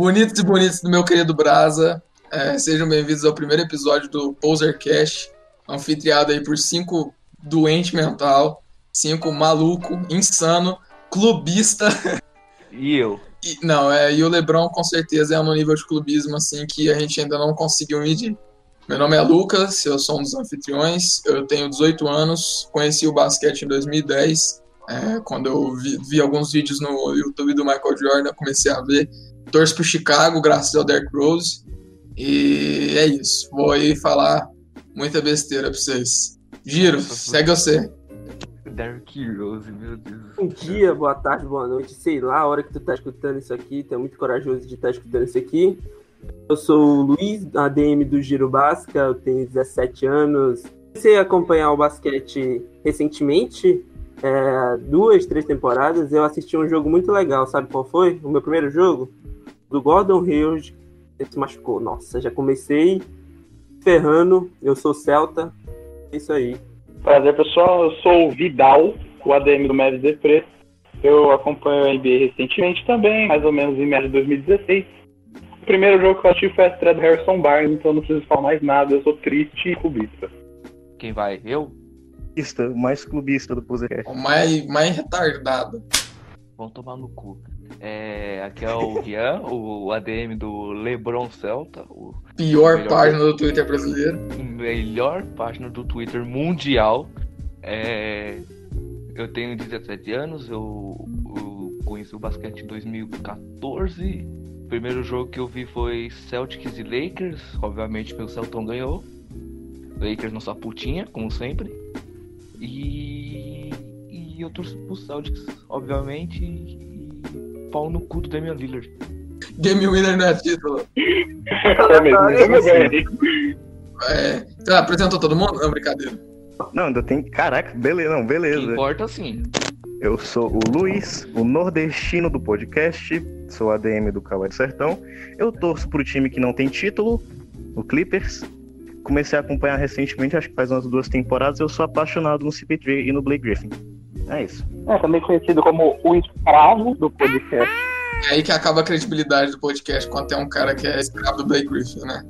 Bonitos e bonitos do meu querido Brasa, é, sejam bem-vindos ao primeiro episódio do Posercast, anfitriado aí por cinco doente mental, cinco maluco, insano, clubista. E eu? E, não, é, e o Lebron com certeza é no nível de clubismo assim que a gente ainda não conseguiu medir. Meu nome é Lucas, eu sou um dos anfitriões, eu tenho 18 anos, conheci o basquete em 2010, é, quando eu vi, vi, alguns vídeos no YouTube do Michael Jordan, comecei a ver. Torço pro Chicago, graças ao Derrick Rose. E é isso. Vou aí falar muita besteira pra vocês. Giro, segue você. Derrick Rose, meu Deus. Bom dia, boa tarde, boa noite, sei lá a hora que tu tá escutando isso aqui. Tu é muito corajoso de estar tá escutando isso aqui. Eu sou o Luiz, ADM do Giro Basca, eu tenho 17 anos. Comecei a acompanhar o basquete recentemente, é, duas, três temporadas. Eu assisti um jogo muito legal, sabe qual foi? O meu primeiro jogo? Do Gordon Hills, ele se machucou. Nossa, já comecei ferrando, eu sou Celta, é isso aí. Prazer, pessoal, eu sou o Vidal, o ADM do Mavis de Preto. Eu acompanho a NBA recentemente também, mais ou menos em média de 2016 o primeiro jogo que eu assisti foi a estreia do Harrison Barnes, então não preciso falar mais nada, eu sou triste e clubista. Quem vai? Eu? O mais clubista do podcast. O mais, mais retardado. Vão tomar no cu. É, aqui é o Guian, o ADM do Lebron Celta. O Pior página do Twitter brasileiro. Melhor página do Twitter mundial. É, eu tenho 17 anos, eu, eu conheci o basquete em 2014 primeiro jogo que eu vi foi Celtics e Lakers. Obviamente, meu Celtão ganhou. Lakers não só putinha, como sempre. E, e eu torço pro Celtics, obviamente. Pau no cu do Damian Lillard. Game winner não é título. é mesmo, é mesmo. É, você apresentou todo mundo? Não, brincadeira. Não, ainda tem. Caraca, beleza, não, beleza. Que importa sim. Eu sou o Luiz, o nordestino do podcast, sou ADM do Cauã de Sertão. Eu torço pro time que não tem título, o Clippers. Comecei a acompanhar recentemente, acho que faz umas duas temporadas. Eu sou apaixonado no CP3 e no Blake Griffin. É isso. É, também conhecido como o escravo do podcast. É aí que acaba a credibilidade do podcast quando tem um cara que é escravo do Blake Griffin, né?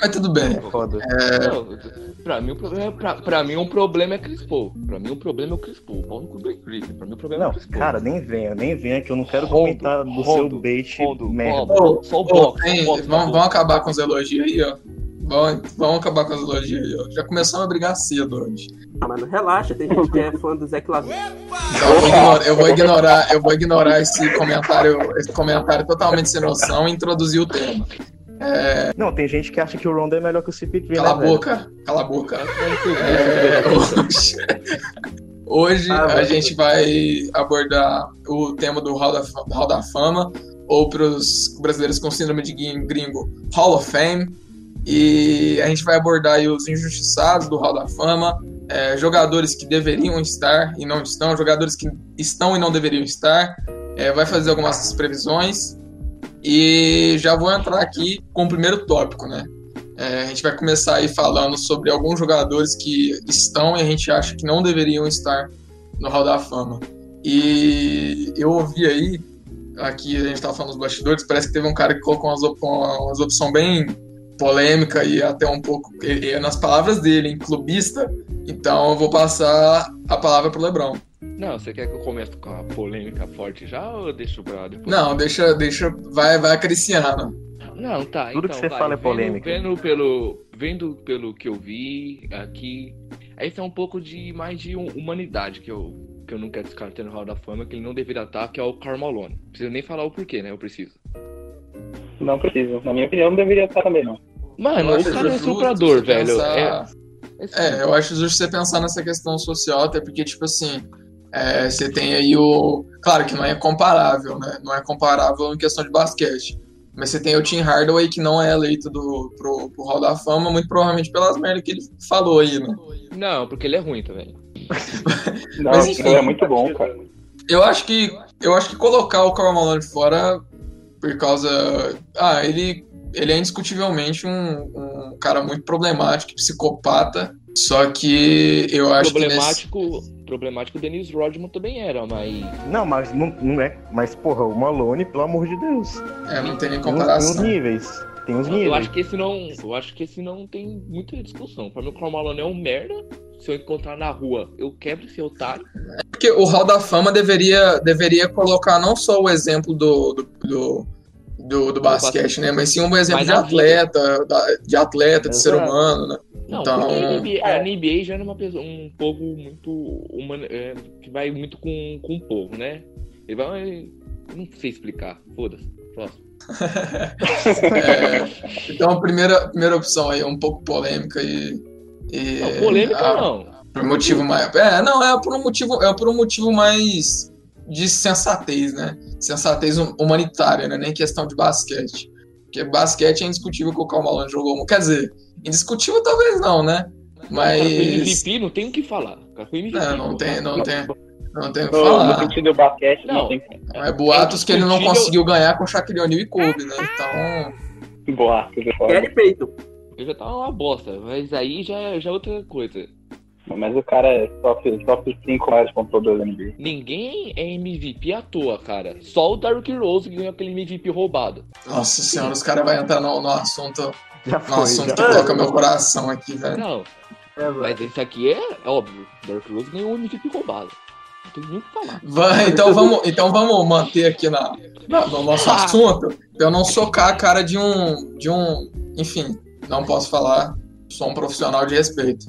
Mas tudo bem. Foda. É... Pra mim, o problema é, pra, pra mim, um problema é Chris Paul. Pra mim, o um problema é o Chris Paul. O pau no Blake Griffin. Pra mim, o problema não, é o Chris Paul. Cara, nem venha, nem venha, que eu não quero rondo, comentar do rondo, seu bait rondo, merda. Só o bloco. Vamos, vamos acabar com os elogios aí, ó. Vamos, vamos acabar com as elogios aí, ó. Já começamos a brigar cedo hoje. Ah, mano, relaxa, tem gente que é fã do Zé Lavin. Eu vou ignorar, eu vou ignorar, eu vou ignorar esse comentário, esse comentário totalmente sem noção e introduzir o tema. É... Não, tem gente que acha que o Rondo é melhor que o CP3. Cala né, a boca, cala a boca. É... Hoje, hoje ah, a gente vai abordar o tema do Hall da, Hall da Fama, ou para os brasileiros com síndrome de gringo, Hall of Fame. E a gente vai abordar os injustiçados do Hall da Fama, é, jogadores que deveriam estar e não estão, jogadores que estão e não deveriam estar. É, vai fazer algumas previsões e já vou entrar aqui com o primeiro tópico, né? É, a gente vai começar aí falando sobre alguns jogadores que estão e a gente acha que não deveriam estar no Hall da Fama. E eu ouvi aí, aqui a gente estava falando dos bastidores, parece que teve um cara que colocou umas, op umas opções bem polêmica e até um pouco, nas palavras dele, em clubista. Então eu vou passar a palavra para o Lebron. Não, você quer que eu comece com a polêmica forte já ou deixa pra depois? Não, deixa, deixa, vai, vai acariciando. Não, tá. Tudo então, que você vai, fala é polêmica. Vendo, vendo, pelo, vendo pelo que eu vi aqui, esse é um pouco de mais de humanidade que eu, que eu não quero descartar no Hall da Fama, que ele não deveria estar, que é o Carmalone. Não preciso nem falar o porquê, né? Eu preciso. Não preciso. Na minha opinião, não deveria estar também, não. Mano, o cara é suprador, velho. Pensar... É, é, eu acho justo você pensar nessa questão social, até porque, tipo assim, é, você tem aí o. Claro que não é comparável, né? Não é comparável em questão de basquete. Mas você tem o Tim Hardaway, que não é eleito do, pro, pro Hall da Fama, muito provavelmente pelas merdas que ele falou aí, né? Não, porque ele é ruim também. não, Mas, enfim, ele é muito bom, cara. Eu acho que, eu acho que colocar o Karl Malone fora por causa. Ah, ele, ele é indiscutivelmente um, um cara muito problemático, psicopata. Só que eu acho problemático, que. Nesse problemático, o Dennis Rodman também era, mas. Não, mas não, não é. Mas, porra, o Malone, pelo amor de Deus. É, não tem nem uns, tem uns comparação. níveis. Tem uns Eu níveis. acho que esse não. Eu acho que esse não tem muita discussão. Pra mim, o Karl Malone é um merda. Se eu encontrar na rua, eu quebro esse otário. Porque o Hall da Fama deveria, deveria colocar não só o exemplo do, do, do, do- do basquete, né? Mas sim um exemplo de atleta, da- de atleta, de ser humano, né? Não, Então- porque a NBA, a NBA já é uma pessoa, um povo muito humano, é, que vai muito com, com o povo, né? Ele vai. Não sei explicar. Foda-se. Próximo. É, então a primeira, primeira opção aí é um pouco polêmica e. e Não, polêmica ah, não. Por um motivo mais. É, não, é por um motivo, é por um motivo mais de sensatez, né? Sensatez hum- humanitária, né? Nem questão de basquete. Porque basquete é indiscutível que o Karl Malone jogou. Quer dizer, indiscutível talvez não, né? Mas. MVP, não tem o que falar. MVP. Não, não tem, não tem. Não tem o que No, no falar. sentido do basquete, não, Não. tem É boatos que ele não conseguiu ganhar com Shaquille O'Neal e Kobe, né? Então. boatos. é foda. Gary Payton. Eu já tava uma bosta, mas aí já, já é outra coisa. Mas o cara é top, top 5 mais pontuadores da NBA. Ninguém é MVP à toa, cara. Só o Derrick Rose que ganhou aquele MVP roubado. Nossa senhora, os caras vão entrar no, no assunto, Já no foi. assunto já que toca meu coração aqui, velho. Não, É, mas esse aqui é, é óbvio. Derrick Rose ganhou o MVP roubado. Não tem nem o que falar. Vai, então vamos, então vamos manter aqui na, na- no nosso assunto. pra Eu não socar a cara de um, de um, enfim, não posso falar. Sou um profissional de respeito.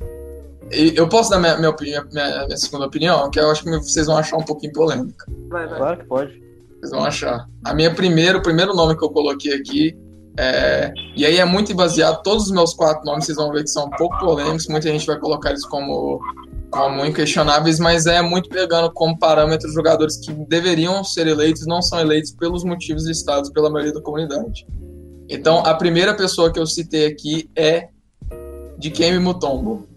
E eu posso dar minha, minha, opinião, minha, minha segunda opinião, que eu acho que vocês vão achar um pouquinho polêmica. Vai, vai. Claro que pode. Vocês vão achar. A minha primeira, o primeiro nome que eu coloquei aqui é, e aí é muito baseado. Todos os meus quatro nomes vocês vão ver que são um pouco polêmicos. Muita gente vai colocar eles como, como inquestionáveis, mas é muito pegando como parâmetro jogadores que deveriam ser eleitos não são eleitos pelos motivos listados pela maioria da comunidade. Então, a primeira pessoa que eu citei aqui é de Kemi Mutombo.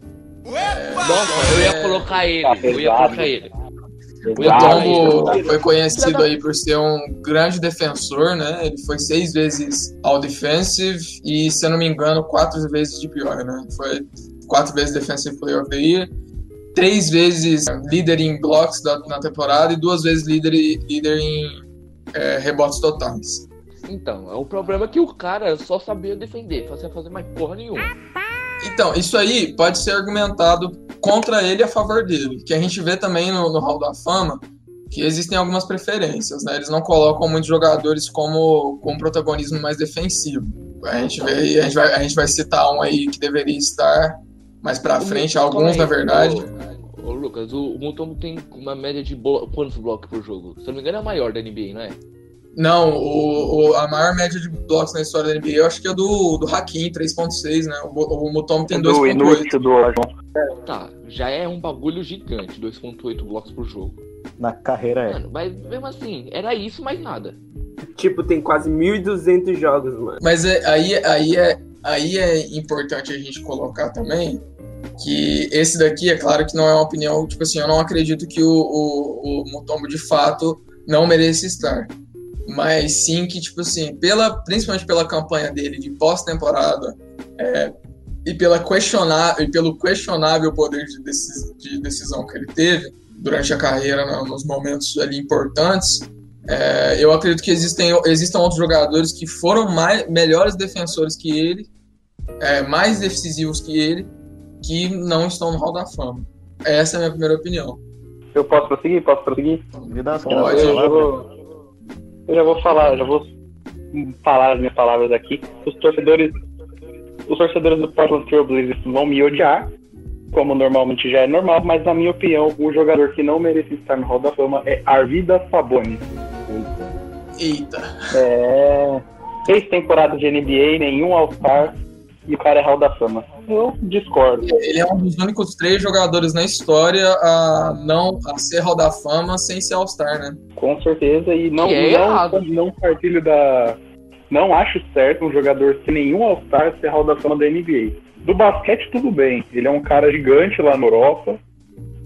Nossa, eu ia colocar ele. Tá Eu ia colocar ele. O Mutombo foi conhecido aí por ser um grande defensor, né? Ele foi seis vezes All Defensive e, se eu não me engano, quatro vezes de pior, né? Foi quatro vezes Defensive Player of the Year, três vezes líder em blocks da, na temporada e duas vezes líder, líder em é, rebotes totais. Então, é o problema é que o cara só sabia defender, fazia fazer mais porra nenhuma. Então, isso aí pode ser argumentado contra ele e a favor dele. Que a gente vê também no, no Hall da Fama que existem algumas preferências, né? Eles não colocam muitos jogadores como com um protagonismo mais defensivo. A gente, vê, a, gente vai, a gente vai citar um aí que deveria estar mais pra frente, alguns na verdade. Ô, Lucas, o, o Mutombo tem uma média de blo quantos blocos por jogo? Se não me engano, é a maior da NBA, não é? Não, o, o- a maior média de blocos na história da NBA eu acho que é do, do Hakim, 3.6, né? O, o Mutombo tem do 2.8. inútil do Olajuwon. Tá, já é um bagulho gigante, 2.8 blocos por jogo. Na carreira é. Mano, mas mesmo assim, era isso, mais nada. Tipo, tem quase 1.200 jogos, mano. Mas é- aí, aí, é, aí é importante a gente colocar também que esse daqui, é claro que não é uma opinião, tipo assim, eu não acredito que o, o, o Mutombo de fato não mereça estar. Mas sim que, tipo assim, pela, principalmente pela campanha dele de pós-temporada é, e, pela questionar, e pelo questionável poder de, decis- de decisão que ele teve durante a carreira, né, nos momentos ali importantes, é, eu acredito que existem, existam outros jogadores que foram mais, melhores defensores que ele, é, mais decisivos que ele, que não estão no Hall da Fama. Essa é a minha primeira opinião. Eu posso prosseguir? Posso prosseguir? Me dá as Pode, eu, vou, eu já vou falar, eu já vou falar as minhas palavras aqui. Os torcedores, os torcedores do Portland Trail Blazers vão me odiar, como normalmente já é normal, mas na minha opinião, o jogador que não merece estar no Hall da Fama é Arvidas Sabonis. Eita. É. Três temporadas de NBA, nenhum All-Star e o cara é Hall da Fama. Eu discordo. Ele é um dos únicos três jogadores na história a não a ser Hall da Fama sem ser All-Star, né? Com certeza, e não, é não, não partilho da. Não acho certo um jogador sem nenhum All-Star ser Hall da Fama da NBA. Do basquete, tudo bem. Ele é um cara gigante lá na Europa,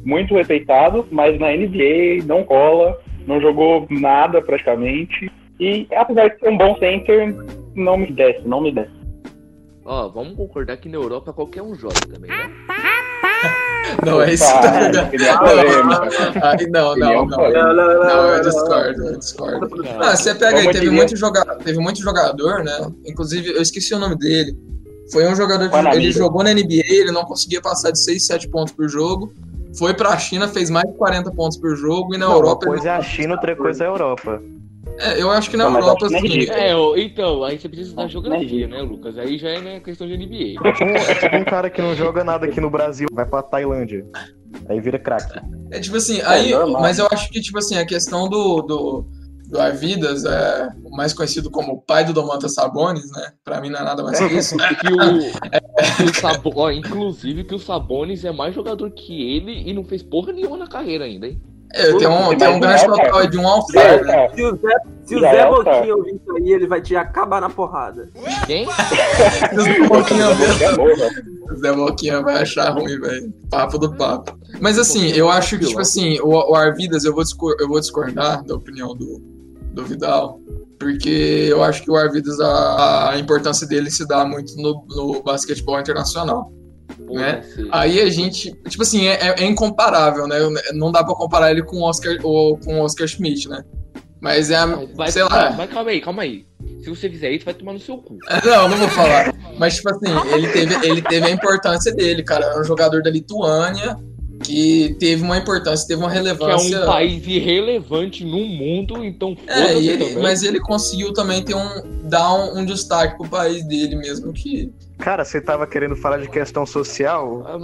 muito respeitado, mas na NBA não cola, não jogou nada praticamente. E apesar de ser um bom center, não me desce, não me desce. Ó, vamos concordar que na Europa qualquer um joga também, né? Não, é isso. Aí não, não, não. Não, eu discordo, eu discordo. Ah, você pega aí, teve muito, joga... teve muito jogador, né? Inclusive, eu esqueci o nome dele. Foi um jogador que ele jogou na NBA, ele não conseguia passar de 6, 7 pontos por jogo. Foi pra China, fez mais de 40 pontos por jogo, e na Não, Europa. Uma coisa ele é não a China, outra coisa é a Europa. É, eu acho que na Não, Europa, acho que assim. não É, É, então, aí você precisa da geografia, né, Lucas? Aí já é né, questão de NBA. Um, é tipo um cara que não joga nada aqui no Brasil, vai pra Tailândia. Aí vira craque. É tipo assim, aí, normal. mas eu acho que, tipo assim, a questão do, do, do Arvidas, é, o mais conhecido como o pai do Domantas Sabonis, né? Pra mim não é nada mais que isso. Que o, que o Sabo- ó, inclusive que o Sabonis é mais jogador que ele e não fez porra nenhuma na carreira ainda, hein? É, tem um, tem um grande total de um all-star, né? Se o Zé, se o Zé é. Boquinha ouvir isso aí, ele vai te acabar na porrada. Quem? O Zé Boquinha. É né? O Zé Boquinha vai achar ruim, velho. Papo do papo. Mas assim, eu acho que, tipo assim, o, o Arvidas, eu vou, discor- eu vou discordar da opinião do, do Vidal. Porque eu acho que o Arvidas, a, a importância dele se dá muito no, no basquetebol internacional. Né? Aí a gente, tipo assim, é, é- é incomparável, né? Não dá pra comparar ele com o Oscar, ou, com Oscar Schmidt, né? Mas é, a- Vai, sei não, lá. Mas calma aí, calma aí. Se você fizer isso, vai tomar no seu cu. Não, não vou falar. Mas, tipo assim, ele teve, ele teve a importância dele, cara. Era um jogador da Lituânia que teve uma importância, teve uma Que é relevância. um país irrelevante no mundo, então É, ele- também. mas ele conseguiu também ter um, dar um, um destaque pro país dele mesmo que. Cara, você tava querendo falar de questão social? Ah,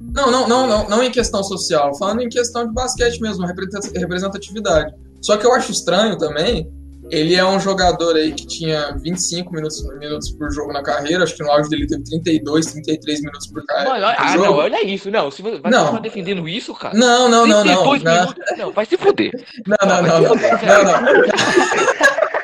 Não, não, não, não, não em questão social, falando em questão de basquete mesmo, representa- representatividade. Só que eu acho estranho também. Ele é um jogador aí que tinha 25 minutos, minutos por jogo na carreira, acho que no auge dele teve 32, 33 minutos por, ca- mano, olha- por ah, jogo. não, olha isso. Não, se você Não. continuar defendendo isso, cara. Não, não, não, não. 32 Não, minutos. Não, vai se fuder. não, não, não, não, não, não. Não,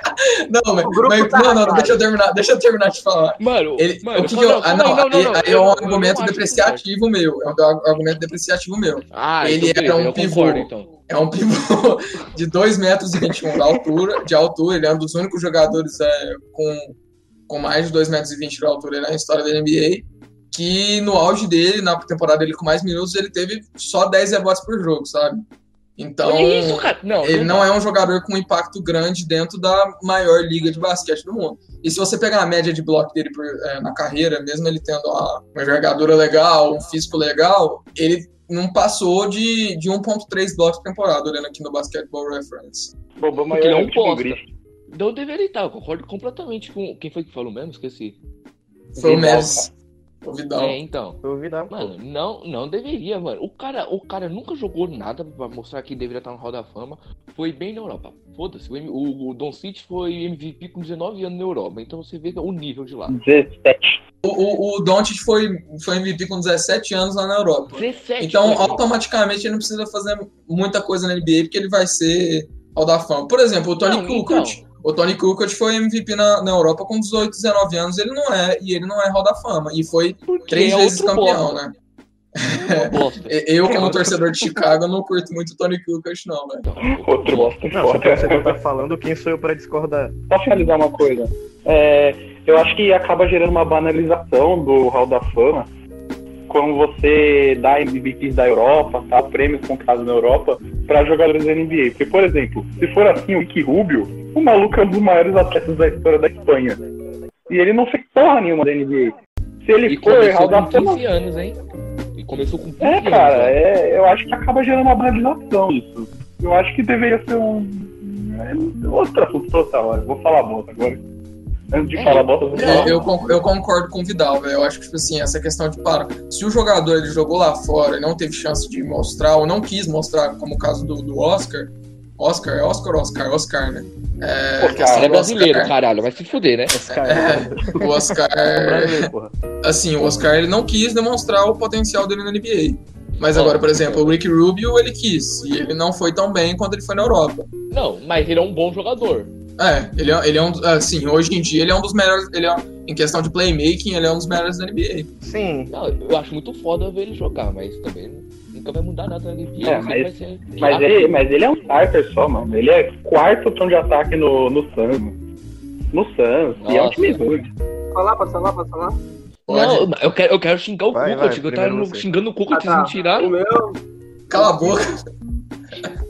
mas, grupo mas- tá não, não, deixa eu terminar, deixa eu terminar de falar. Mano, Ele, mano, o que, não, que eu, ah, não, aí, não, não, não, é um não- eu não argumento depreciativo meu, é um argumento depreciativo meu. Ah, Ele então, era um eu pivô. concordo, então. É um pivô de 2 metros e 21 de altura, de altura, ele é um dos únicos jogadores é, com, com mais de 2 metros e 20 de altura na história da NBA, que no auge dele, na temporada dele com mais minutos, ele teve só 10 rebotes por jogo, sabe? Então, Olha isso, cara. Não, ele não é um jogador com impacto grande dentro da maior liga de basquete do mundo. E se você pegar a média de bloco dele por- é, na carreira, mesmo ele tendo uma, uma envergadura legal, um físico legal, ele não passou de, de 1.3 blocos por temporada, olhando aqui no Basketball Reference. Roubou Porque ele é um. Griffin. Não deveria estar, eu concordo completamente com. Quem foi que falou mesmo? Esqueci. Foi o Mavis, o Vidal. É, então. Duvidar. Mano, não, não deveria, mano. O cara, o cara nunca jogou nada pra mostrar que deveria estar no Hall da Fama. Foi bem na Europa. Foda-se. O, o, o Don City foi MVP com 19 anos na Europa. Então você vê o nível de lá. 17. O, o, o Doncic foi, foi MVP com 17 anos lá na Europa. 17. Então, mano. automaticamente, ele não precisa fazer muita coisa na NBA, porque ele vai ser Hall da Fama. Por exemplo, o Tony Kukoc. então. O Tony Kukoc foi MVP na, na Europa com 18, 19 anos, ele não é, e ele não é Hall da Fama. E foi Porque três é vezes campeão, bosta. né? É Eu, como torcedor de Chicago, não curto muito o Tony Kukoc, não, velho. Outro bosta Não, se foda. você tá falando, quem sou eu pra discordar? Só finalizar uma coisa. É, eu acho que acaba gerando uma banalização do Hall da Fama quando você dá MVPs da Europa, tá? Prêmios conquistados na Europa para jogadores da NBA. Porque, por exemplo, se for assim, o Ricky Rubio, o maluco é um dos maiores atletas da história da Espanha. E ele não fez porra nenhuma da NBA. Se ele E for começou da 15 anos, hein? E começou com 15 é, cara, né? é, eu acho que acaba gerando uma banalização isso. Eu acho que deveria ser um. É, outro assunto total. Vou falar bosta agora. Antes de É, falar. É, eu, eu concordo com o Vidal, velho. Eu acho que, tipo assim, essa questão de, para, se o jogador ele jogou lá fora e não teve chance de mostrar, ou não quis mostrar, como o caso do, do Oscar, Oscar, é Oscar ou Oscar? Oscar, né? É, Pô, é brasileiro, Oscar, caralho. Vai se fuder, né? Esse cara É, o Oscar, assim, o Oscar ele não quis demonstrar o potencial dele na NBA. Mas agora, por exemplo, o Ricky Rubio, ele quis. E ele não foi tão bem quanto ele foi na Europa. Não, mas ele é um bom jogador. É, ele é, ele é um. Assim, hoje em dia ele é um dos melhores. Ele é, em questão de playmaking, ele é um dos melhores da NBA. Sim. Não, eu acho muito foda ver ele jogar, mas também nunca vai mudar nada na NBA. É, mas- ser Mas ele, mas ele é um starter só, mano. Ele é quarto opção de ataque no, no Suns. No Suns. E é um time ruim. Falar, falar, pode falar? Pode. Não, eu quero, eu quero xingar o Vai, Cuca, vai, eu tava você. xingando o Cuca, Ah, vocês me tá. O tiraram. meu, Cala a boca.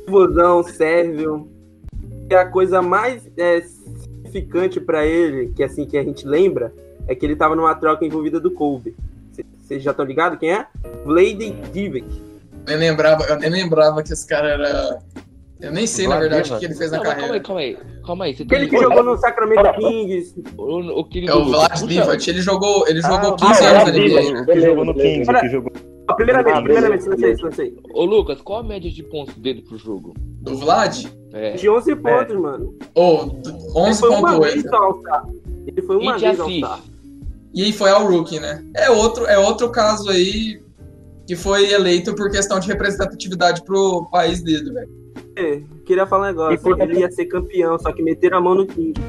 Fusão, Sérvio. E a coisa mais é, significante pra ele, que assim que a gente lembra, é que ele tava numa troca envolvida do Kobe. Vocês já estão ligados quem é? Vlade Divac. Nem lembrava, eu nem lembrava que esse cara era. Eu nem sei, na verdade, o que ele fez na Não, mas calma aí, carreira. calma aí. Calma aí, você Aquele que jogou no Sacramento Kings. O, o querido É o Vlad Divac. Ele jogou, ele Ah, jogou o 15 Vlad anos na. NBA. O que jogou no Kings, o que jogou. Ah, primeiramente, Ah, primeiramente, beleza. silenciei, silenciei. Ô Lucas, qual a média de pontos dele pro jogo? Do Vlad? É. De 11 pontos, mano. Ou Ele foi uma vez 11.8. só All-Star. Ele foi uma de vez assist? E aí foi ao Rookie, né? É outro, é outro caso aí que foi eleito por questão de representatividade pro país dele, velho. É, queria falar um negócio. E por- Ele ia ser campeão, só que meteram a mão no Kings.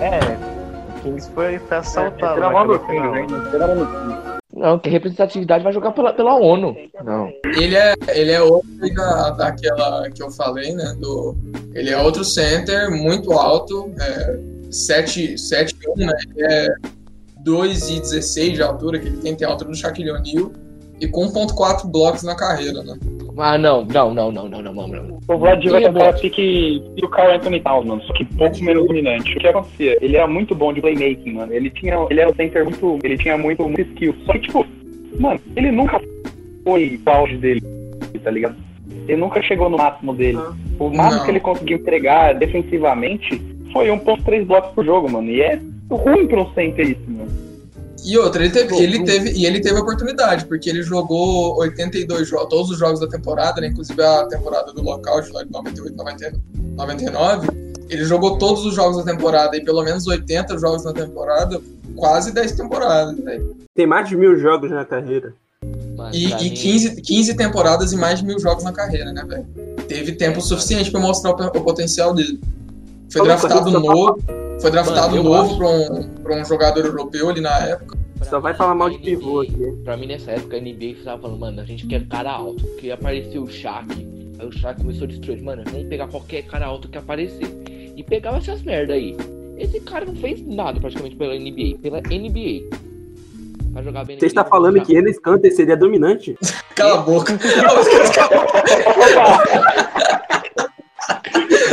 É, o Kings foi, foi assaltado. Tira a mão final. Kings, hein? Tira a mão do Kings. Não, que representatividade vai jogar pela, pela ONU. Não. Ele é, ele é outro da, daquela que eu falei, né? Do, ele é outro center, muito alto, é, 7, 7 1, né? Ele é 2,16 de altura, que ele tem, tem a altura do Shaquille O'Neal, e com 1.4 blocos na carreira, né? Ah, não, não, não, não, não, não, não. não. O Vlad vai tentar pique e o Carl Anthony Towns, mano, só que pouco menos dominante. O que acontecia? Ele era muito bom de playmaking, mano. Ele tinha, ele era um center muito, ele tinha muito, muito skill. Só que, tipo, mano, ele nunca foi o auge dele, tá ligado? Ele nunca chegou no máximo dele. Ah. O máximo não. que ele conseguiu entregar defensivamente foi 1.3 blocos por jogo, mano. E é ruim pra um center isso, mano. E outra, ele teve, ele teve, e ele teve oportunidade, porque ele jogou 82 jogos, todos os jogos da temporada, né, inclusive a temporada do lockout lá de 98, 90, 99. Ele jogou todos os jogos da temporada, e pelo menos 80 jogos na temporada, quase 10 temporadas, velho. Tem mais de mil jogos na carreira. Mas E, e mim- 15, 15 temporadas e mais de mil jogos na carreira, né, velho? Teve tempo suficiente pra mostrar o, o potencial dele. Foi draftado novo, foi draftado Mano, novo pra um, pra um jogador europeu ali na época. Só vai falar mal de a pivô NBA aqui. Pra mim, nessa época, a NBA tava falando, mano, a gente quer cara alto. Porque apareceu o Shaq. Aí o Shaq começou a destruir. Mano, vamos pegar qualquer cara alto que aparecer. E pegava essas merda aí. Esse cara não fez nada praticamente pela NBA. Pela NBA. Pra jogar bem Você está falando que Enes Kanter seria dominante? Cala a boca.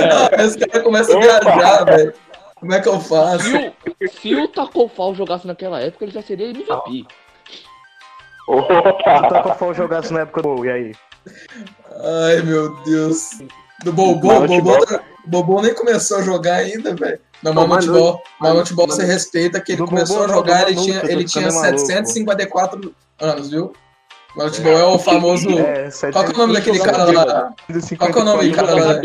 Ah, Esse cara começa a viajar, velho. Como é que eu faço? Se o, se o Taco Fall jogasse naquela época, ele já seria MVP. O Opa! Taco Fall jogasse na época do e aí? Ai, meu Deus. Do Bobô, Mano, Bobô, Bobô nem começou a jogar ainda, velho. Não, Não, Mamute Manu- Ball, Mamute Ball Manu- você respeita que ele começou Bobô a jogar, ele tinha, ele tinha ficando maluco. 754 anos, viu? Mamute Ball é o famoso. É, Qual que é o nome daquele cara lá? Qual que é o nome do cara lá?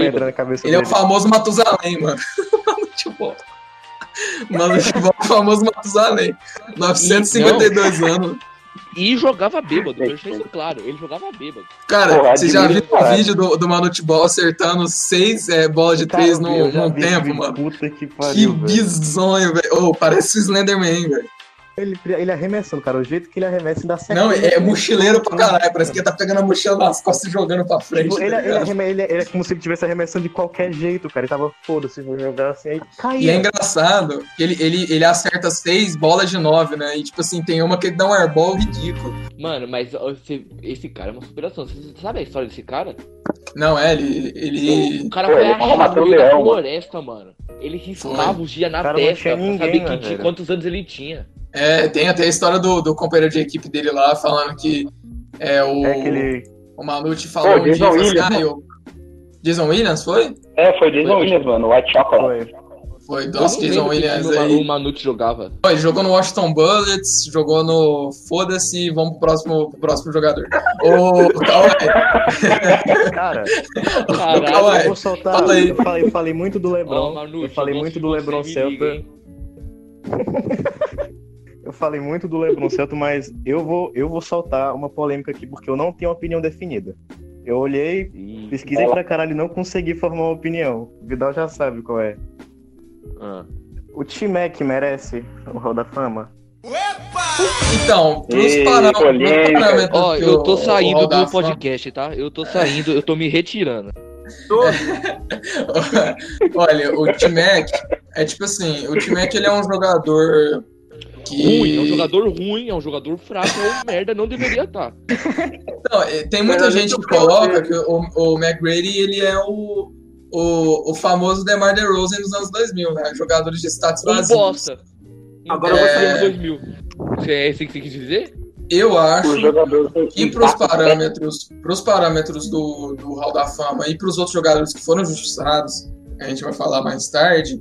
Ele é o famoso Matusalém, mano. Mamute o famoso Matusalém. 952 anos. E jogava bêbado, deixa isso claro. Ele jogava bêbado. Cara, Porra, você já viu o vídeo do, do Manute Ball acertando seis é, bolas de Cara, três eu num, eu vi tempo, mano? Puta que Que pariu, velho. bizonho, velho. Ô, parece o Slenderman, velho. Ele, ele arremessando, cara. O jeito que ele arremessa ainda certo. Não, é, é mochileiro pra caralho. Parece que ele tá pegando a mochila nas costas e jogando pra frente. Tipo, ele, tá ele, arreme- ele, ele é como se ele estivesse arremessando de qualquer jeito, cara. Ele tava foda-se, vou jogar assim, aí caía. E é engraçado que ele, ele, ele acerta seis bolas de nove, né? E, tipo assim, tem uma que ele dá um airball ridículo. Mano, mas esse, esse cara é uma superação. Você sabe a história desse cara? Não, é, ele... ele... O cara Pô, foi achado no meio da floresta, mano. Ele riscava os dias na testa pra saber né, tinha, velho? quantos anos ele tinha. É, tem até a história do, do companheiro de equipe dele lá, falando que é o... É aquele. O Manute falou um dia, Jason falou assim, Williams, ah, eu... Jason Williams, foi? É, foi Jason Williams, mano. White Chocolate. Foi. Foi, nossa, Jason Williams o aí. o Manute jogava. Ele jogou no Washington Bullets, jogou no Foda-se, vamos pro próximo, pro próximo jogador. Ô, Kawhi, Cara, Caralho, Kawhi, eu vou soltar. fala aí. Eu falei, falei muito do Lebron. Manute, eu falei muito do Lebron Celta. Eu falei muito do Lebron Celta, mas eu vou, eu vou soltar uma polêmica aqui, porque eu não tenho opinião definida. Eu olhei, Ih, pesquisei pra caralho e não consegui formar uma opinião. O Vidal já sabe qual é. ah. O T-Mac merece o Hall da Fama? então, pros parâmetros Ó, que eu tô saindo do podcast, tá? Eu tô saindo, eu tô me retirando. Olha, o T-Mac é tipo assim, o T-Mac ele é um jogador Que... Ruim, é um jogador ruim, é um jogador fraco, é um merda, não deveria estar. Não, é, tem muita gente que coloca que o, o McGrady ele é o, o, o famoso DeMar DeRozan dos anos 2000, né? Jogadores de status Um vazios. bosta. Agora eu vou é... sair- 2000. Você é esse que você quis dizer? Eu acho Os que pros parâmetros, pros parâmetros do, do Hall da Fama e pros outros jogadores que foram justiçados, que a gente vai falar mais tarde,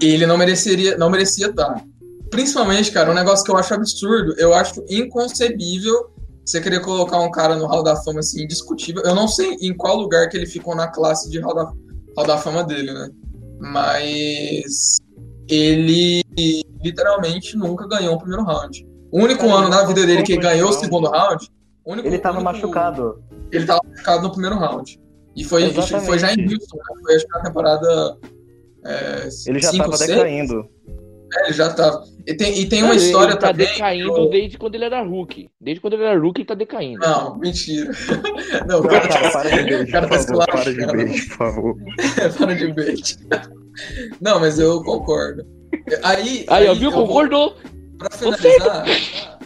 ele não mereceria, não merecia estar. Principalmente, cara, um negócio que eu acho absurdo, eu acho inconcebível você querer colocar um cara no Hall da Fama assim, indiscutível. Eu não sei em qual lugar que ele ficou na classe de Hall da, Hall da Fama dele, né? Mas ele literalmente nunca ganhou o primeiro round. O único Cara, ano na vida dele que ganhou o segundo round. único- Ele tava único- machucado. Ele tava machucado no primeiro round. E foi, Exatamente. foi já em Houston, né? Foi acho que na temporada. É, Ele já cinco, tava seis? decaindo. Ele já tava. E tem, e tem uma Ele- história ele tá também. decaindo que eu- desde quando ele era rookie. Desde quando ele era rookie, ele tá decaindo. Não, mentira. Não, o cara Cara, tá, para de beijo, o cara por tá favor. Para de beijo, por favor. para de bait. Não, mas eu concordo. Aí. Aí, ó, viu? eu vou- Concordou. Pra finalizar,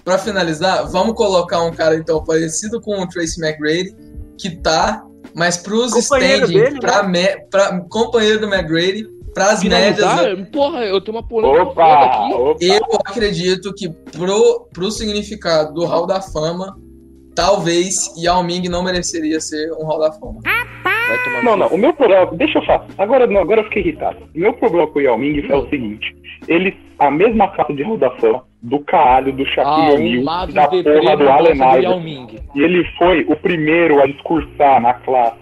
pra finalizar, vamos colocar um cara então parecido com o Tracy McGrady, que tá, mas pros Companheiro standing, dele, né? pra, me, pra companheiro do McGrady, pras médias, né? Finalizar? Porra, eu tenho uma polêmica Opa! aqui. opa. eu acredito que pro, pro significado do Hall da Fama, talvez Yao Ming não mereceria ser um Hall da Fama. Não, não, o meu problema. Deixa eu falar. Agora, não, agora eu fiquei irritado. O meu problema com o Yao Ming é o seguinte: ele, a mesma classe de rodação do caralho, do Shaquille O'Neal, Arrumado da porra do Allen Yao Iverson. Ming. E ele foi o primeiro a discursar na classe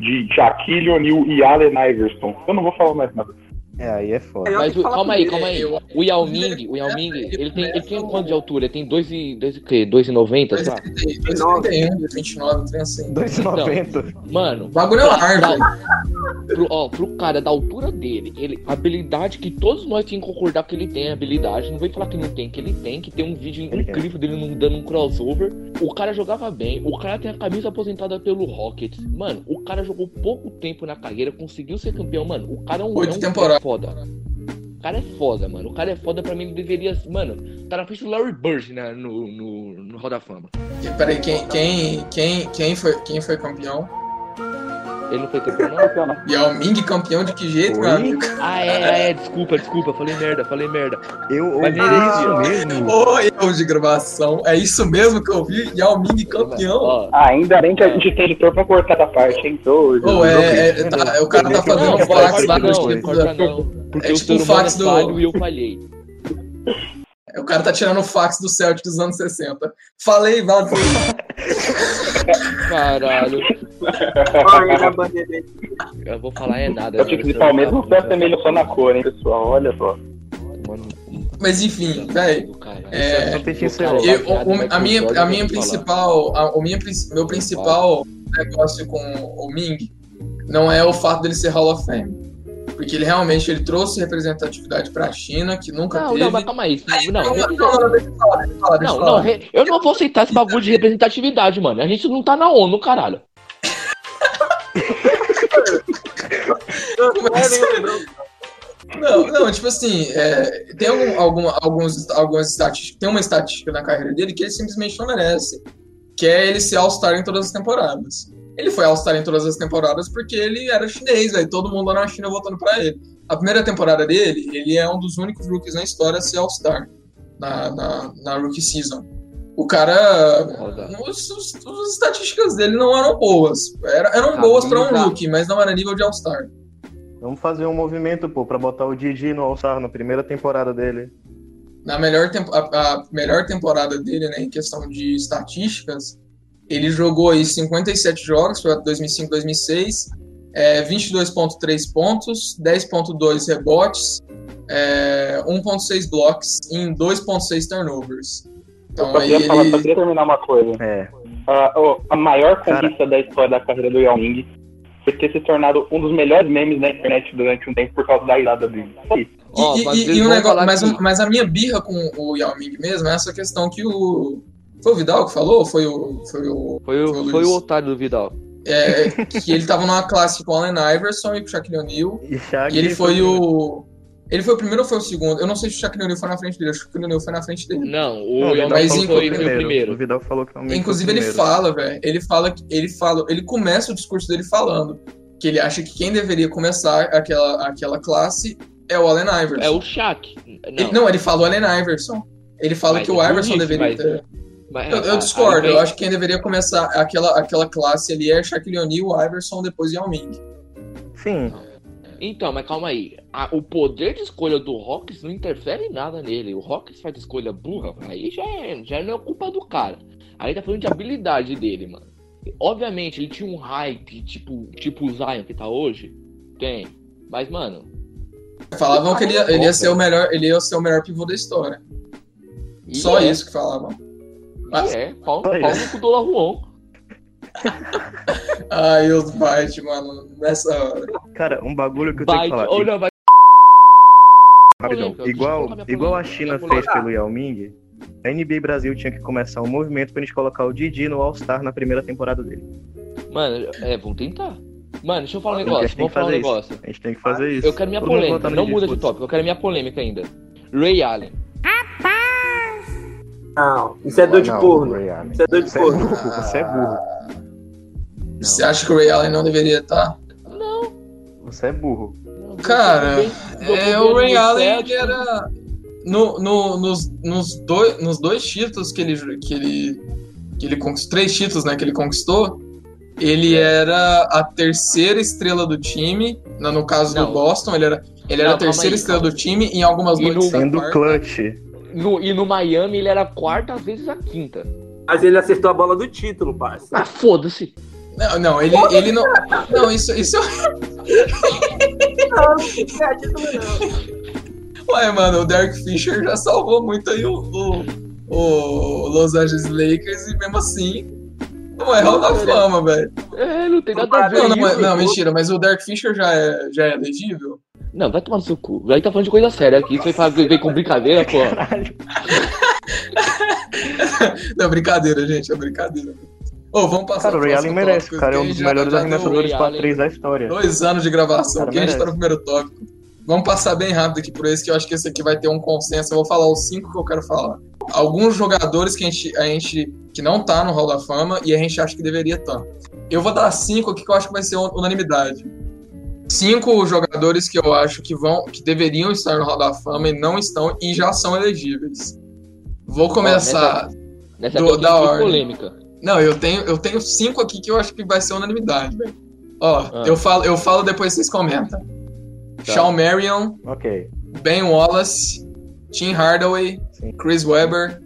de Shaquille O'Neal e Allen Iverson. Eu não vou falar mais nada. É, aí é foda. Mas o- calma aí, calma aí. Eu- O Yao Ming, o Yao Ming, ele tem, ele tem quanto de altura? Ele tem 2 e, dois e quê? 2,90, tá? 2,31, 2,29, trem assim. 2,90. Mano, O bagulho é árvore. pro, ó, pro cara da altura dele, ele, a habilidade que todos nós temos que concordar que ele tem, habilidade, não vem falar que não tem, que ele tem, que tem um vídeo tem. incrível dele num- dando um crossover. O cara jogava bem, o cara tem a camisa aposentada pelo Rockets. Mano, o cara jogou pouco tempo na carreira, conseguiu ser campeão, mano. O cara é um, Oito é temporadas. Foda. O cara é foda, mano. O cara é foda pra mim, ele deveria. Mano, tá na frente do Larry Bird né, no, no, no Hall da Fama. Peraí, quem, quem, quem, quem, foi, quem foi campeão? Ele não foi campeão, não? Yao Ming campeão de que jeito, Oi? meu amigo? Ah, é, é, desculpa, desculpa, falei merda, falei merda. Eu Mas ouvi merecia. isso mesmo. Ô, erro de gravação. É isso mesmo que eu vi? Yao Ming campeão. Ó, Ainda bem que a gente tem editor pra cortar essa parte, hein? Tô, Ô, é, é, tá- o cara tá fazendo não, um não fax lá no não, da- não. Porque É tipo o é fax do- falho e eu falhei. O cara tá tirando o fax do Celtic dos anos 60. Falei, vazou. Caralho, eu vou falar é nada. Eu tive de Palmeiras não se assemelha só na cor, hein, pessoal? Olha só. Mano, Mas enfim, velho. É, é a minha, a minha principal, a- o minha, meu principal negócio com o Ming não é o fato dele ser Hall of Fame. Porque ele realmente ele trouxe representatividade pra China, que nunca Não, teve. não, mas calma aí. Não, não, não, não, eu não, vou aceitar esse bagulho de representatividade, mano. A gente não tá na ONU, caralho. Não, não, tipo assim, é, tem algum, alguma, alguns, algumas estatísticas, tem uma estatística na carreira dele que ele simplesmente não merece, que é ele ser All-Star em todas as temporadas. Ele foi All-Star em todas as temporadas porque ele era chinês, velho, todo mundo lá na China votando pra ele. A primeira temporada dele, ele é um dos únicos rookies na história a ser All-Star na, na, na rookie season. O cara. Os, os- as estatísticas dele não eram boas. Era- eram boas pra um rookie, mas não era nível de All-Star. Vamos fazer um movimento, pô, pra botar o Didi no All-Star na primeira temporada dele. na melhor, tempo, a, a melhor temporada dele, né, em questão de estatísticas, ele jogou aí 57 jogos, foi 2005, 2006, é, 22.3 pontos, 10.2 rebotes, é, 1.6 blocos em 2.6 turnovers. Eu Então só aí queria, falar, só ele... queria terminar uma coisa. É. Ah, ó, a maior Cara. conquista da história da carreira do Yao Ming foi ter se tornado um dos melhores memes na internet durante um tempo por causa da idade dele. Só E- mas e, e um negócio, mas, que- mas a minha birra com o Yao Ming mesmo é essa questão que o... Foi o Vidal que falou? ou Foi o... Foi o... Foi Foi o o, foi o otário do Vidal. é, que ele tava numa classe com o Allen Iverson e com o Shaquille O'Neal. E, E ele foi o. Ele foi o primeiro ou foi o segundo? Eu não sei se o Shaquille O'Neal foi na frente dele. Acho que o Shaquille O'Neal foi na frente dele. Não, o Não, o Vidal mas falou foi, o primeiro. O Vidal falou que realmente Inclusive, o ele fala, velho. Ele fala que ele fala, ele começa o discurso dele falando que ele acha que quem deveria começar aquela, aquela classe é o Allen Iverson. É o Shaq. Ele- Não, não, ele fala o Allen Iverson. Ele fala Mas que o é Iverson bonito, deveria mas- ter. Mas- Eu, eu aí discordo. vem- Eu acho que quem deveria começar aquela, aquela classe ali é Shaquille O'Neal, Iverson, depois Yao Ming. Sim, Então, mas calma aí. A- o poder de escolha do Rockets não interfere em nada nele. O Rockets faz escolha burra, aí já, é, já não é culpa do cara. Aí tá falando de habilidade dele, mano. Obviamente, ele tinha um hype, tipo, tipo o Zion que tá hoje. Tem. Mas, mano, Falavam que ele ia, ele ia ser o melhor, ele ia ser o melhor pivô da história. e Só é, isso que falavam. E é, pau, pau no cu do. Ai, os Byte, mano, nessa hora. cara, um bagulho que eu tenho Vai, que falar. não, vai. Rapidão. Igual, igual a China fez pelo Yao Ming, a NBA Brasil tinha que começar um movimento pra gente colocar o Didi no All-Star na primeira temporada dele. Mano, é, vamos tentar. Mano, deixa eu falar um A gente negócio. tem Vamos que falar um fazer isso. negócio. A gente tem que fazer isso. Eu quero minha Todo polêmica, não muda de tópico, eu quero minha polêmica ainda. Ray Allen. Não, isso é dor de Não, Allen. Isso é dor de Você é burro, você é burro. Você acha que o Ray Allen não deveria estar? Você é burro. Cara, É, o Ray Allen ele era. No, no- nos, nos, dois, nos dois títulos que ele, que ele, que ele conquistou, três títulos né, que ele conquistou, ele era a terceira estrela do time. No, caso Não. do Boston, ele era, ele era Não, a terceira aí, estrela calma. do time em algumas E noites Sendo quarta. clutch. No- e no Miami ele era a quarta, às vezes a quinta. Mas ele acertou a bola do título, parça. Ah, foda-se. Não, não, ele, ele não. Não, isso, isso Não, não é título não. Ué, mano, o Derek Fisher já salvou muito aí o, o, o Los Angeles Lakers e mesmo assim não é Hall da Fama, velho. É, não tem nada a ver. Não, não, isso. não, mentira, mas o Derek Fisher já é, já é elegível? Não, vai tomar no seu cu. Aí tá falando de coisa séria aqui. Você fala, vem com brincadeira, pô. Não, brincadeira, gente, é brincadeira. Ô, vamos passar Cara, o Ray Allen merece. cara é um que dos melhores arremessadores para três da história. Dois anos de gravação, Cara, que a gente tá merece. no primeiro tópico. Vamos passar bem rápido aqui por esse, que eu acho que esse aqui vai ter um consenso. Eu vou falar os cinco que eu quero falar. Alguns jogadores que a gente, a gente que não tá no Hall da Fama e a gente acha que deveria estar. Eu vou dar cinco aqui que eu acho que vai ser unanimidade. Cinco jogadores que eu acho que vão, que deveriam estar no Hall da Fama e não estão e já são elegíveis. Vou começar. Nessa Do- pergunta da ordem. polêmica. Não, eu tenho, eu tenho cinco aqui que eu acho que vai ser unanimidade, velho. Ó, Ah. eu falo, eu falo depois vocês comentam. Tá. Shawn Marion, Ok. Ben Wallace, Tim Hardaway, Sim. Chris Webber,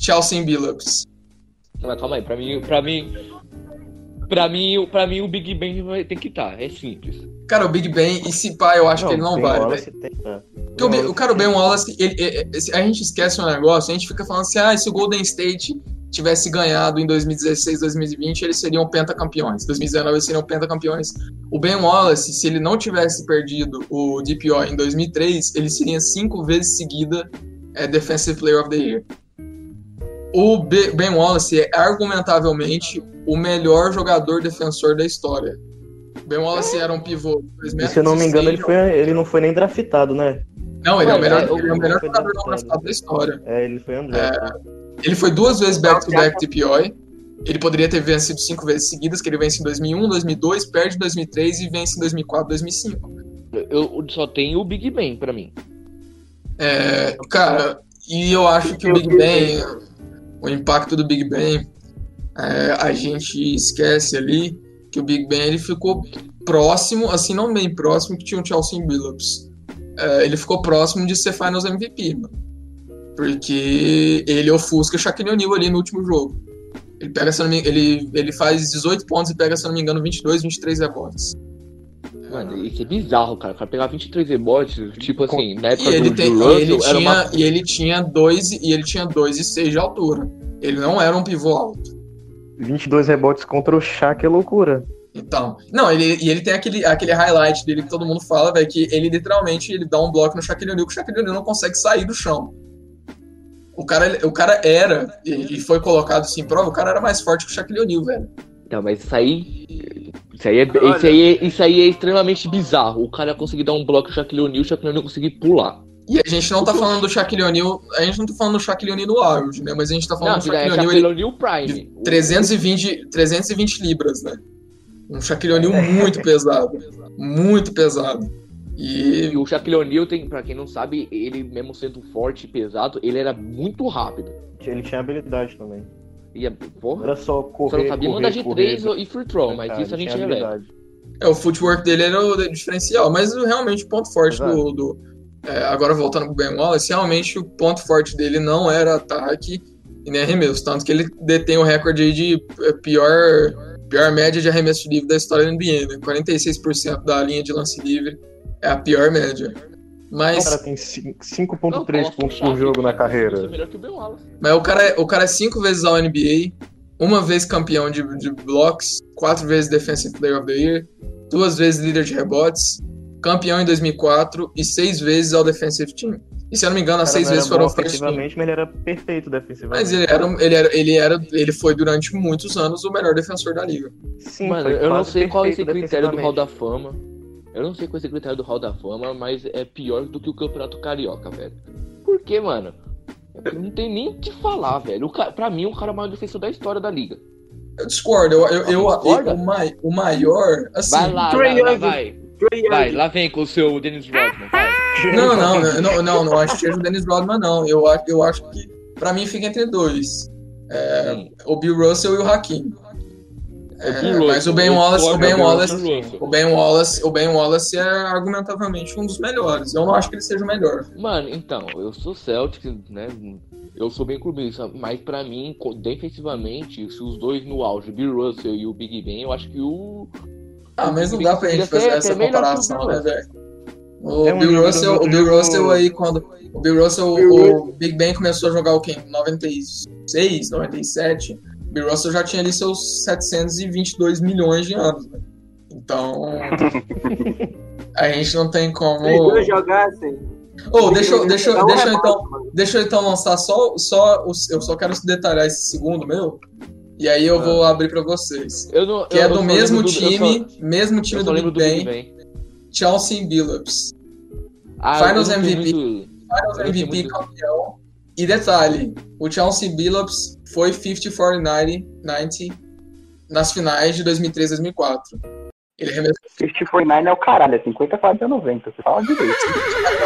Chelsea Billups. Mas calma aí, pra mim, pra mim. Pra mim, pra mim o Big Ben vai ter que estar. É simples. Cara, o Big Ben, e se pá, eu acho que ele não vai, Wallace tem- é. Porque o, cara, o Ben Wallace, ele- ele- ele- a gente esquece um negócio, a gente fica falando assim, ah, se o Golden State tivesse ganhado em 2016, 2020, eles seriam pentacampeões. 2019 eles seriam pentacampeões. O Ben Wallace, se ele não tivesse perdido o DPO em 2003, ele seria cinco vezes seguida é, Defensive Player of the Year. O Be- Ben Wallace é argumentavelmente o melhor jogador defensor da história. O Ben Wallace era um pivô. se eu não me engano, ele, foi, ele não foi nem draftado, né? Não, ele é o melhor, é, ele é o melhor foi jogador draftado. não draftado da história. É, ele foi undraftado. Ele foi duas vezes back-to-back DPOI. Ele poderia ter vencido cinco vezes seguidas, que ele vence em 2001, 2002, perde em 2003 e vence em 2004, 2005. Eu, eu só tenho o Big Ben pra mim. É, cara, e eu acho que o Big Ben, o impacto do Big Ben, é, a gente esquece ali que o Big Ben ele ficou próximo, assim, não bem próximo, que tinha o Chelsea Billups. É, ele ficou próximo de ser Finals MVP, mano. Porque ele ofusca Shaquille O'Neal ali no último jogo. Ele pega, me, ele, ele faz 18 pontos e pega, se não me engano, 22, 23 rebotes. Mano, isso é bizarro, cara. O cara pegar 23 rebotes, tipo assim, na E época ele, do, tem, do e ele Russell, era tinha, uma... e ele tinha dois e ele tinha dois e seis de altura. Ele não era um pivô alto. 22 rebotes contra o Shaq é loucura. Então, não, ele, e ele tem aquele, aquele highlight dele que todo mundo fala, velho, que ele literalmente ele dá um bloco no Shaquille O'Neal que o Shaquille O'Neal não consegue sair do chão. O cara, o cara era, e e foi colocado assim em prova, o cara era mais forte que o Shaquille O'Neal, velho. Não, mas isso aí. Isso aí, é, isso, aí é, isso aí é extremamente bizarro. O cara conseguir dar um bloco no Shaquille O'Neal, o Shaquille O'Neal conseguir pular. E a gente não tá falando do Shaquille O'Neal, a gente não tá falando do Shaquille O'Neal no auge, né? Mas a gente tá falando Não, do é Shaquille O'Neal Shaquille ele- O'Neal Prime. de 320, 320 libras, né? Um Shaquille O'Neal muito pesado. Muito pesado. E E o Shaquille O'Neal tem, pra quem não sabe, ele mesmo sendo forte e pesado, ele era muito rápido. Ele tinha habilidade também. E, é- porra, Era só correr. só não sabia correr, mandar de correr, três e free throw, mas cara, isso a gente releva. é, o footwork dele era o diferencial. Mas realmente o ponto forte do. Exato. do- é, agora voltando pro Ben Wallace, realmente o ponto forte dele não era ataque e nem arremesso. Tanto que ele detém o recorde aí de é, pior, pior média de arremesso livre da história da NBA, né? 46% da linha de lance livre é a pior média. O Mas, cara tem cin- Não, 5.3 coloca pontos o por jogo na é carreira. melhor que o Ben Wallace. mas o, cara é, o cara é cinco vezes ao NBA, uma vez campeão de, de blocos, quatro vezes Defensive Player of the Year, duas vezes líder de rebotes, campeão em 2004 e seis vezes ao Defensive Team. E se eu não me engano, O as seis vezes foram bom First Team. ofensivamente, mas ele era perfeito defensivamente. Mas ele era, ele era, ele era, ele foi durante muitos anos o melhor defensor da liga. Sim, Mano, foi eu não sei qual é esse critério do Hall da Fama. Eu não sei qual é esse critério do Hall da Fama, mas é pior do que o Campeonato Carioca, velho. Por quê, mano? Não tem nem o que falar, velho. O ca... Pra mim, o cara é o maior defensor da história da liga. Eu discordo, eu, eu, eu, Discorda? o, mai- o maior, assim. Vai lá, Trae vai, vai, Young. vai. Trae Vai, Young. lá vem com o seu Dennis Rodman. Não, não, não, não, não acho que seja o Dennis Rodman, não. Eu, acho- eu acho que, pra mim, fica entre dois. É, o Bill Russell e o Hakim. É, Bill mas o Ben Wallace, o Ben discordo, Wallace, o Ben Wallace, o Ben Wallace é argumentavelmente um dos melhores. Eu não acho que ele seja o melhor. Mano, então, eu sou Celtics, né? Eu sou bem clubista, mas pra mim, defensivamente, se os dois no auge, o Bill Russell e o Big Ben, eu acho que o. Ah, mas não dá pra gente fazer ser essa comparação, né, velho? O É um Bill Russell, o Bill Russell aí quando o Bill Russell, Bill o Big Ben começou a jogar o quê? Em 96, 97. O Bill Russell já tinha ali seus 722 milhões de anos, né? Então, a gente não tem como. Se jogassem. Oh, deixa, eu- deixa, eu- um deixa eu rebote, então, deixa eu então lançar só, só os- eu só quero detalhar esse segundo meu. E aí eu Ah. vou abrir pra vocês. Eu não, Que eu- é do mesmo lembro do- time, só- mesmo time do Big do Ben, Big Ben. Chelsea Billups. Ah, Finals MVP. muito- Finals MVP muito- campeão. E detalhe, o Chelsea Billups foi 50-40-90 90 nas finais de 2003 2004. Ele arremessou 5049 é o caralho, é 50, 40, 90. Você fala direito.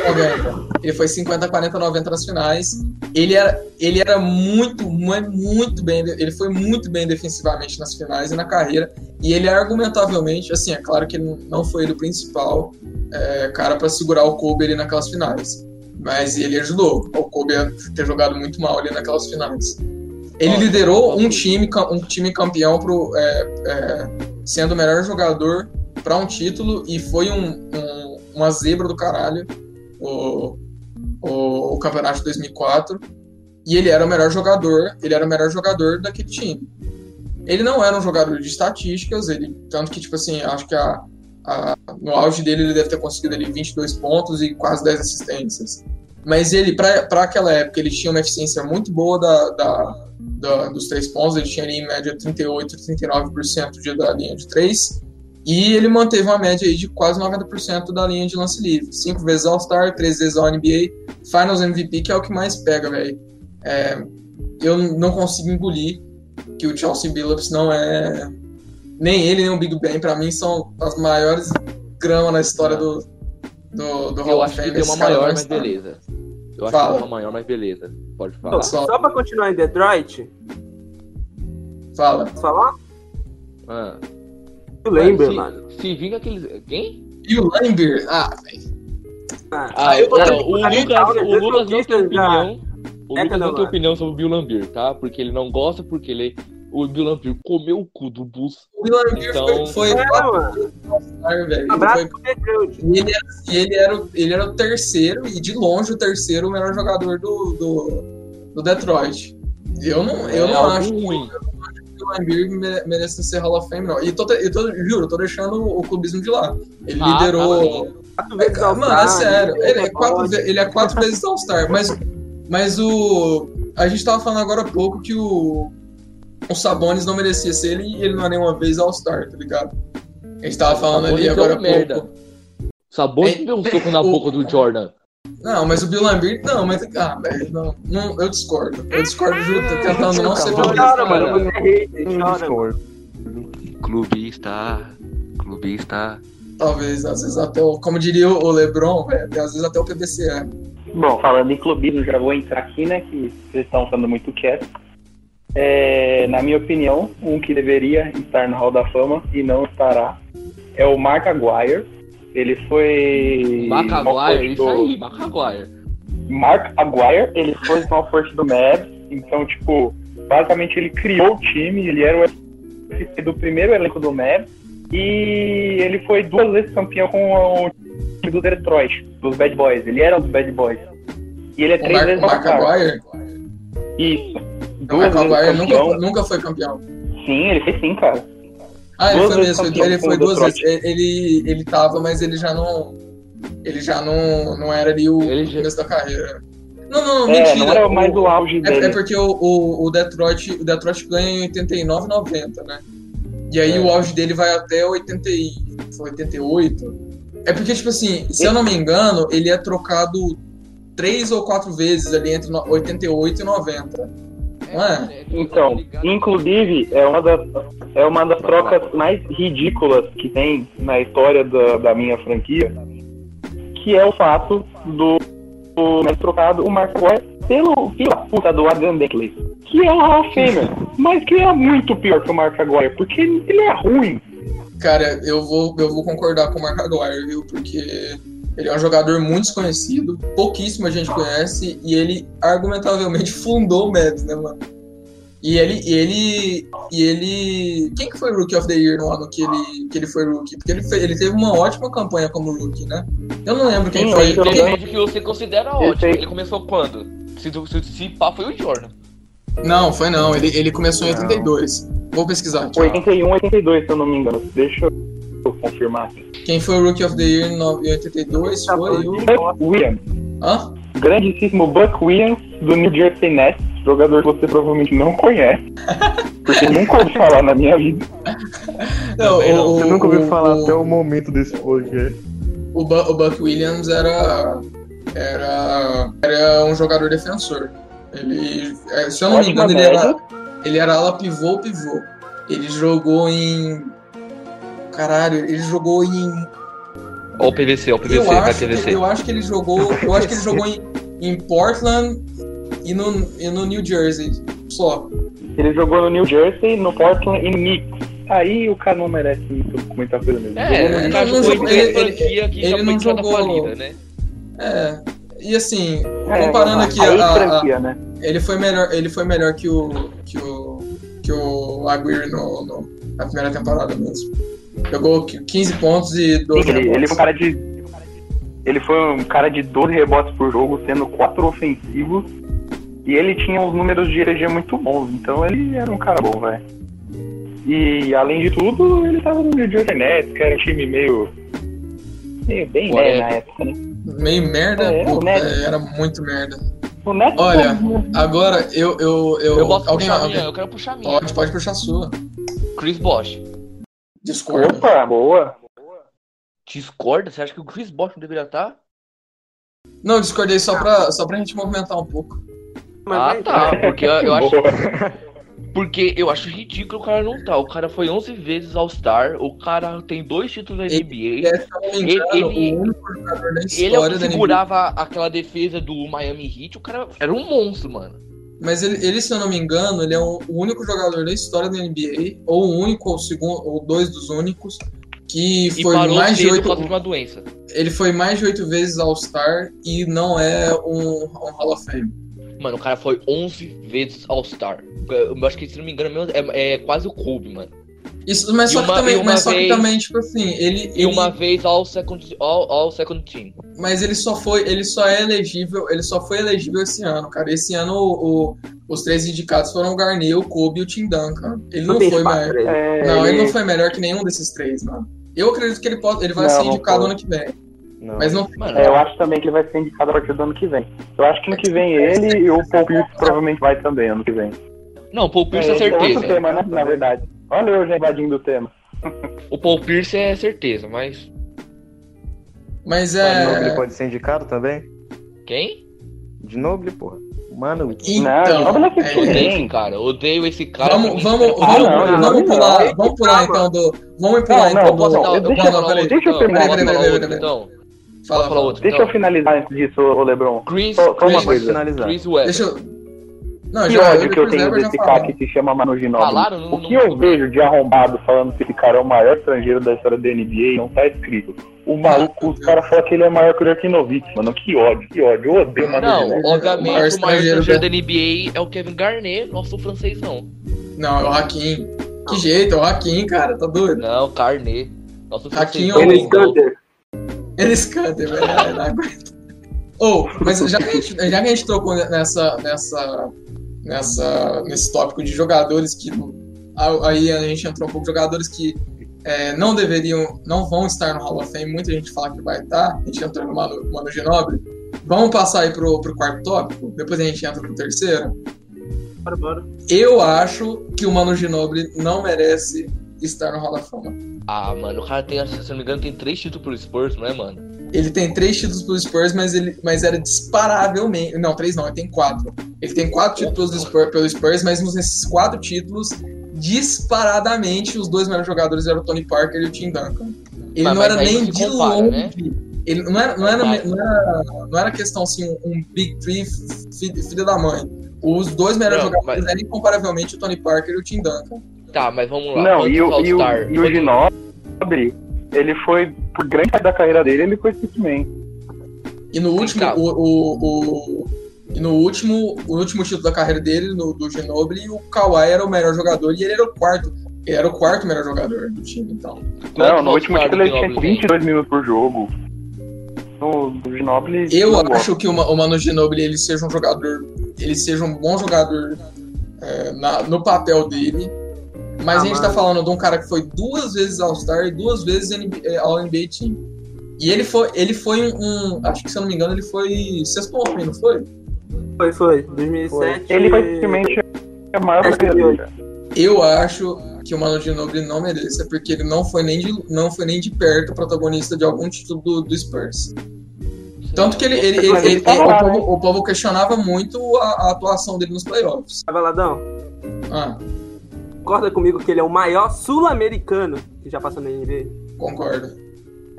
90. Ele foi 50, 40, 90 nas finais. Ele era, ele era muito, mu- muito bem. Ele foi muito bem defensivamente nas finais e na carreira. E ele argumentavelmente, assim, é claro que ele não foi ele o principal é, cara para segurar o Kobe ali naquelas finais. Mas ele ajudou o Kobe a ter jogado muito mal ali naquelas finais. Ele liderou um time, um time campeão pro, é, é, sendo o melhor jogador para um título e foi um, um- uma zebra do caralho o, o, o campeonato de 2004 e ele era o melhor jogador ele era o melhor jogador daquele time. Ele não era um jogador de estatísticas ele tanto que tipo assim acho que a, a- no auge dele ele deve ter conseguido ali 22 pontos e quase 10 assistências. Mas ele para aquela época ele tinha uma eficiência muito boa da, da- da- dos três pontos ele tinha ali em média 38 39% de, da linha de três e ele manteve uma média aí de quase 90% da linha de lance livre. Cinco vezes All-Star, três vezes All-NBA, Finals MVP, que é o que mais pega, velho. É, eu não consigo engolir que o Chelsea Billups não é... Nem ele, nem o Big Ben, pra mim, são as maiores gramas na história do, do, do Hall Eu of acho que Fame. tem uma maior, mas beleza. Eu acho Fala. que tem uma maior, mas beleza. Pode falar. Só- Só pra continuar em Detroit, Fala. posso falar? Ah. Eu lembro, se, mano. Se vinga aqueles. Quem? E o Lamber? Ah, velho. Ah, eu vou não, ter o Lucas, né? o Lucas não tem opinião. O É, Lucas não não, tem opinião sobre o Bill Lambir, tá? Porque ele não gosta, porque ele. O Bill comeu o cu do Bus. O Lamber Então- foi, foi É, quatro mano. vezes All-Star, velho. Ele. E era, ele, era, o- ele era o terceiro, e de longe o terceiro melhor jogador do, do, do Detroit. Eu não, eu É não acho ruim. que o mere- merece ser Hall of Fame, não. E tô, eu tô, juro, eu tô deixando o clubismo de lado. Ele Ah, liderou. Quatro É, vezes cara, mano, é sério. Ele é quatro, ele é quatro vezes All-Star, mas, mas o. A gente tava falando agora há pouco que o. o Sabonis não merecia ser ele e ele não é nenhuma vez All-Star, tá ligado? A gente tava falando ali é agora há merda. pouco. Sabonis deu um soco na o- boca do Jordan. Não, mas o Bill Lambert, não, mas. Ah, velho, não, não, eu discordo. Eu discordo junto, tentando não ser clubista. Chora, mano. Você é hater, Eu chora. discordo. Clubista. Clubista. Talvez, às vezes até o. Como diria o Lebron, velho, às vezes até o PBC é. Bom, falando em clubismo, já vou entrar aqui, né? Que vocês estão ficando muito quietos. É, na minha opinião, um que deveria estar no Hall da Fama e não estará é o Mark Aguirre. Ele foi. Macaguire, isso do- aí, Macaguire. Mark Aguirre, ele foi small forward do Mavs, então, tipo, basicamente ele criou o time, ele era o do primeiro elenco do Mavs, e ele foi duas vezes campeão com o time do Detroit, dos Bad Boys, ele era um dos Bad Boys. E ele é O três Mark, vezes o Mark. Aguirre? Isso. O Duas Mark vezes Aguirre campeão. nunca, nunca foi campeão. Sim, ele foi sim, cara. Ah, ele Duas foi vezes mesmo. campeão Ele foi duas vezes. Detroit. Ele, ele, ele tava, mas ele já não. Ele já não, não era ali o Ele já- começo da carreira. Não, não, não, É, mentira. não era mais o, auge é, dele. é porque o, o, o Detroit, o Detroit ganha em 89 90, né? E aí É. o auge dele vai até 80 e, foi 88. É porque, tipo assim, se eu não me engano, ele é trocado três ou quatro vezes ali entre no- 88 e 90. Não é? Então, inclusive, é uma das, é uma das trocas mais ridículas que tem na história da, da minha franquia, que é o fato do, do trocado o Mark Aguirre pelo filho puta do Adam Bentley, que é um Hall mas que é muito pior que o Mark Aguirre, porque ele é ruim. Cara, eu vou, eu vou concordar com o Mark Aguirre, viu? Porque ele é um jogador muito desconhecido, pouquíssima gente conhece, e ele argumentavelmente fundou o Mavs, né, mano? E ele, e ele, e ele, quem que foi o Rookie of the Year no ano que ele, que ele foi Rookie? Porque ele, fe- ele teve uma ótima campanha como Rookie, né? Eu não lembro quem Sim, foi. Depende do que você considera ótimo. Ele começou quando? Se, se, se pá, foi o Jordan. Não, foi não. Ele, ele começou em Não. 82. Vou pesquisar. tchau. 81, 82, se eu não me engano. Deixa eu confirmar. Quem foi o Rookie of the Year em no- em 82 foi o. Buck Williams, Hã? grandíssimo Buck Williams do New Jersey Nets, jogador que você provavelmente não conhece, porque nunca ouvi falar na minha vida. Não, não. o- Você nunca ouviu o- falar o- até o momento desse podcast. o, Bu- o Buck Williams era, era, era um jogador defensor. Ele, é, se eu não me engano, ele era, ele era ala pivô ou pivô. Ele jogou em. Caralho, ele jogou em. Ó o PVC, ó o PVC, eu, vai acho que, PVC. eu acho que ele jogou. Eu acho que ele jogou em, em Portland e no, e no New Jersey. Só. Ele jogou no New Jersey, no Portland e no Knicks. Aí o cara não merece muito- muita coisa mesmo. É, o não- não jogou ele- ele já não jogou- falida, né? É. E assim, É, comparando aqui a- a- franquia, né? ele foi melhor, ele foi melhor que o que o que o Aguirre no, no- na primeira temporada mesmo. Jogou 15 pontos e 12 Sim, ele, ele rebotes. foi um cara de. Ele foi um cara de 12 rebotes por jogo, sendo 4 ofensivos. E ele tinha uns números de EG muito bons, então ele era um cara bom, velho. E além de tudo, ele tava no New Jersey Nets, que era um time meio. meio bem né, Whatever. na época, né? Meio merda, É, Nets. é, era muito merda. O Nets Olha, foi- Agora eu eu eu, Eu alguém, puxar alguém- minha, eu quero puxar a minha. pode pode puxar a sua. Chris Bosh. Discorda. Opa, boa. Discorda? Você acha que o Chris Bosh não deveria tá? estar? Não, discordei só pra só pra gente movimentar um pouco. Mas Ah, tá. Porque eu, eu acho. Porque eu acho ridículo o cara não tá. O cara foi 11 vezes All-Star. O cara tem dois títulos da NBA. É, me engano, Ele- da Ele é o que da NBA. segurava aquela defesa do Miami Heat. O cara era um monstro, mano. Mas ele, ele, se eu não me engano, ele é o único jogador da história da NBA, ou o único, ou segundo, ou dois dos únicos, que E foi mais de oito. Ele foi mais de oito vezes All-Star e não é um, um Hall of Fame. Mano, o cara foi 11 vezes All-Star. Eu acho que, se não me engano, é, é quase o Kobe, mano. Isso, mas só, uma- que, também, mas só que vez- também, tipo assim, ele. E ele uma vez All Second, all, all second Team. Mas ele só foi, ele só é elegível, ele só foi elegível esse ano, cara. Esse ano o, o- os três indicados foram o Garnier, o Kobe e o Tim Duncan. Ele não tem foi ele. É, Não, ele não foi melhor que nenhum desses três, mano. Eu acredito que ele pode, ele vai Não, ser não indicado ano que vem. Não. Mas não. Mano, É, eu acho também que ele vai ser indicado a partir do ano que vem. Eu acho que ano que vem ele e o Paul Pierce provavelmente vai também ano que vem. Não, o Paul Pierce é, esse certeza. outro tema, né? Na verdade. Olha eu já invadindo o tema. O Paul Pierce é certeza, mas. Mas Ginobili é. pode ser indicado também? Quem? Ginobili, porra. Mano, Então. Não, não, não, é, Odeio esse cara, odeio esse cara. Vamos, vamos, Ah, vamos, não, vamos não, pular, não. vamos pular então do. Vamos pular Não, então não, do. posso- Não, deixa outro, deixa eu então. terminar. Peraí, então. Fala, falar outro, Deixa então. eu finalizar antes disso, ô Lebron. Chris, Só, uma Chris, pode coisa. finalizar. Chris Webber. Deixa eu. Não, Que já, ódio que eu tenho desse cara que se chama Manu Ginóbili. Falaram, não- o que não- eu vejo de arrombado falando que esse cara é o maior estrangeiro da história da NBA não tá escrito. O maluco, os caras falam que ele é maior que o Nurkic, mano. Que ódio, que ódio. Eu odeio o Manu Não, Ginóbili. O maior obviamente o maior estrangeiro da- da NBA é o Kevin Garnett, nosso francêsão. Não, é o Hakim. Que jeito, é o Hakim, cara, tá doido? Não, Garnett. Nosso Hakim francêsão. ou- Enes Kanter. Eles cantam, velho. não aguento. Ou, mas já que, a gente, já que a gente trocou nessa, nessa, nessa, nesse tópico de jogadores que. Aí a gente entrou um pouco de jogadores que é, não deveriam, não vão estar no Hall of Fame. Muita gente fala que vai estar. A gente entrou no Mano, Mano Ginobili. Vamos passar aí pro, pro quarto tópico? Depois a gente entra pro terceiro. Bora, bora. Eu acho que o Mano Ginobili não merece estar no Hall da Fama. Ah, mano, o cara tem, se eu não me engano, tem três títulos pro Spurs, não é, mano? Ele tem três títulos pelos Spurs, mas, ele, mas era disparavelmente. Não, três não, ele tem quatro. Ele tem quatro títulos do Spurs, pelo Spurs, mas nesses quatro títulos, disparadamente, os dois melhores jogadores eram o Tony Parker e o Tim Duncan. Ele Mas- não era nem de compara, longe. né? Ele não era, não, era, não, era, não era questão assim, um, Big Three fi- filho da mãe. Os dois melhores Não, jogadores mas- eram incomparavelmente o Tony Parker e o Tim Duncan. Tá, mas vamos lá. Não, e o, e o, e o Ginobili, ele foi, por grande parte da carreira dele, ele foi X-Men. E no último, o, o, o- e no último, o último título da carreira dele, no, do Ginobili, o Kawhi era o melhor jogador e ele era o quarto. Ele era o quarto melhor jogador do time, então. Não, no último título ele tinha Ginobili tem? 22 minutos por jogo. No, no Ginobili... Eu acho que o, o Mano Ginobili ele seja um jogador, ele seja um bom jogador é, na- no papel dele. Mas Ah, a gente tá falando de um cara que foi duas vezes All-Star e duas vezes NBA, é, All-NBA Team. E ele foi, ele foi um, um- Acho que se eu não me engano, ele foi sexto homem, não foi? Foi, foi. 2007. Ele foi simplesmente a maior Acho que carreira foi. dele. Eu acho que o Mano Ginobili não merece, porque ele não foi nem de, não foi nem de perto protagonista de algum título do, do Spurs. Tanto que ele, ele, ele- ele ele- o, povo, o povo questionava muito a, a atuação dele nos playoffs. Valadão, Ah, concorda comigo que ele é o maior sul-americano que já passou na NBA? concordo.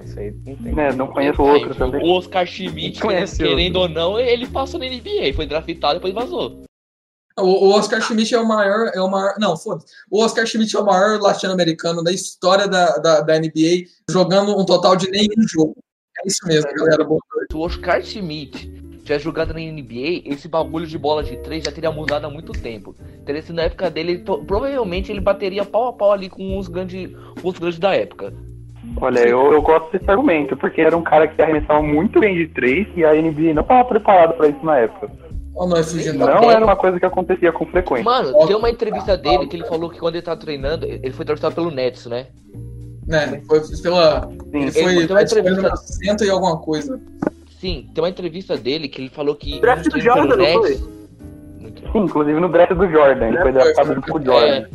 Isso aí não tem. É, não conheço outro também. O Oscar Schmidt, Conhece querendo ou não, ele passou na NBA, foi draftado e depois vazou. O, o Oscar Schmidt é o maior. É o maior não, foda-se. O Oscar Schmidt é o maior latino-americano da história da, da, da NBA, jogando um total de nenhum jogo. É isso mesmo, galera. Boa noite. Se o Oscar Schmidt tivesse jogado na NBA, esse bagulho de bola de três já teria mudado há muito tempo. Teria sido na época dele, ele provavelmente ele bateria pau a pau ali com os grandes, com os grandes da época. Olha, eu, eu gosto desse argumento, porque era um cara que arremessava muito bem de três e a NBA não estava preparada para isso na época. Fugindo da Não era uma coisa que acontecia com frequência. Mano, tem uma entrevista dele que ele falou que quando ele tava treinando, ele foi draftado pelo Nets, né? né? Foi pela. Sim. Ele foi Ele- tem uma entrevista- número 100 e alguma coisa. Sim, tem uma entrevista dele que ele falou que. Draft do Jordan, não Nets- foi? Muito Sim, inclusive no draft do Jordan, ele foi draftado junto com o Jordan. É,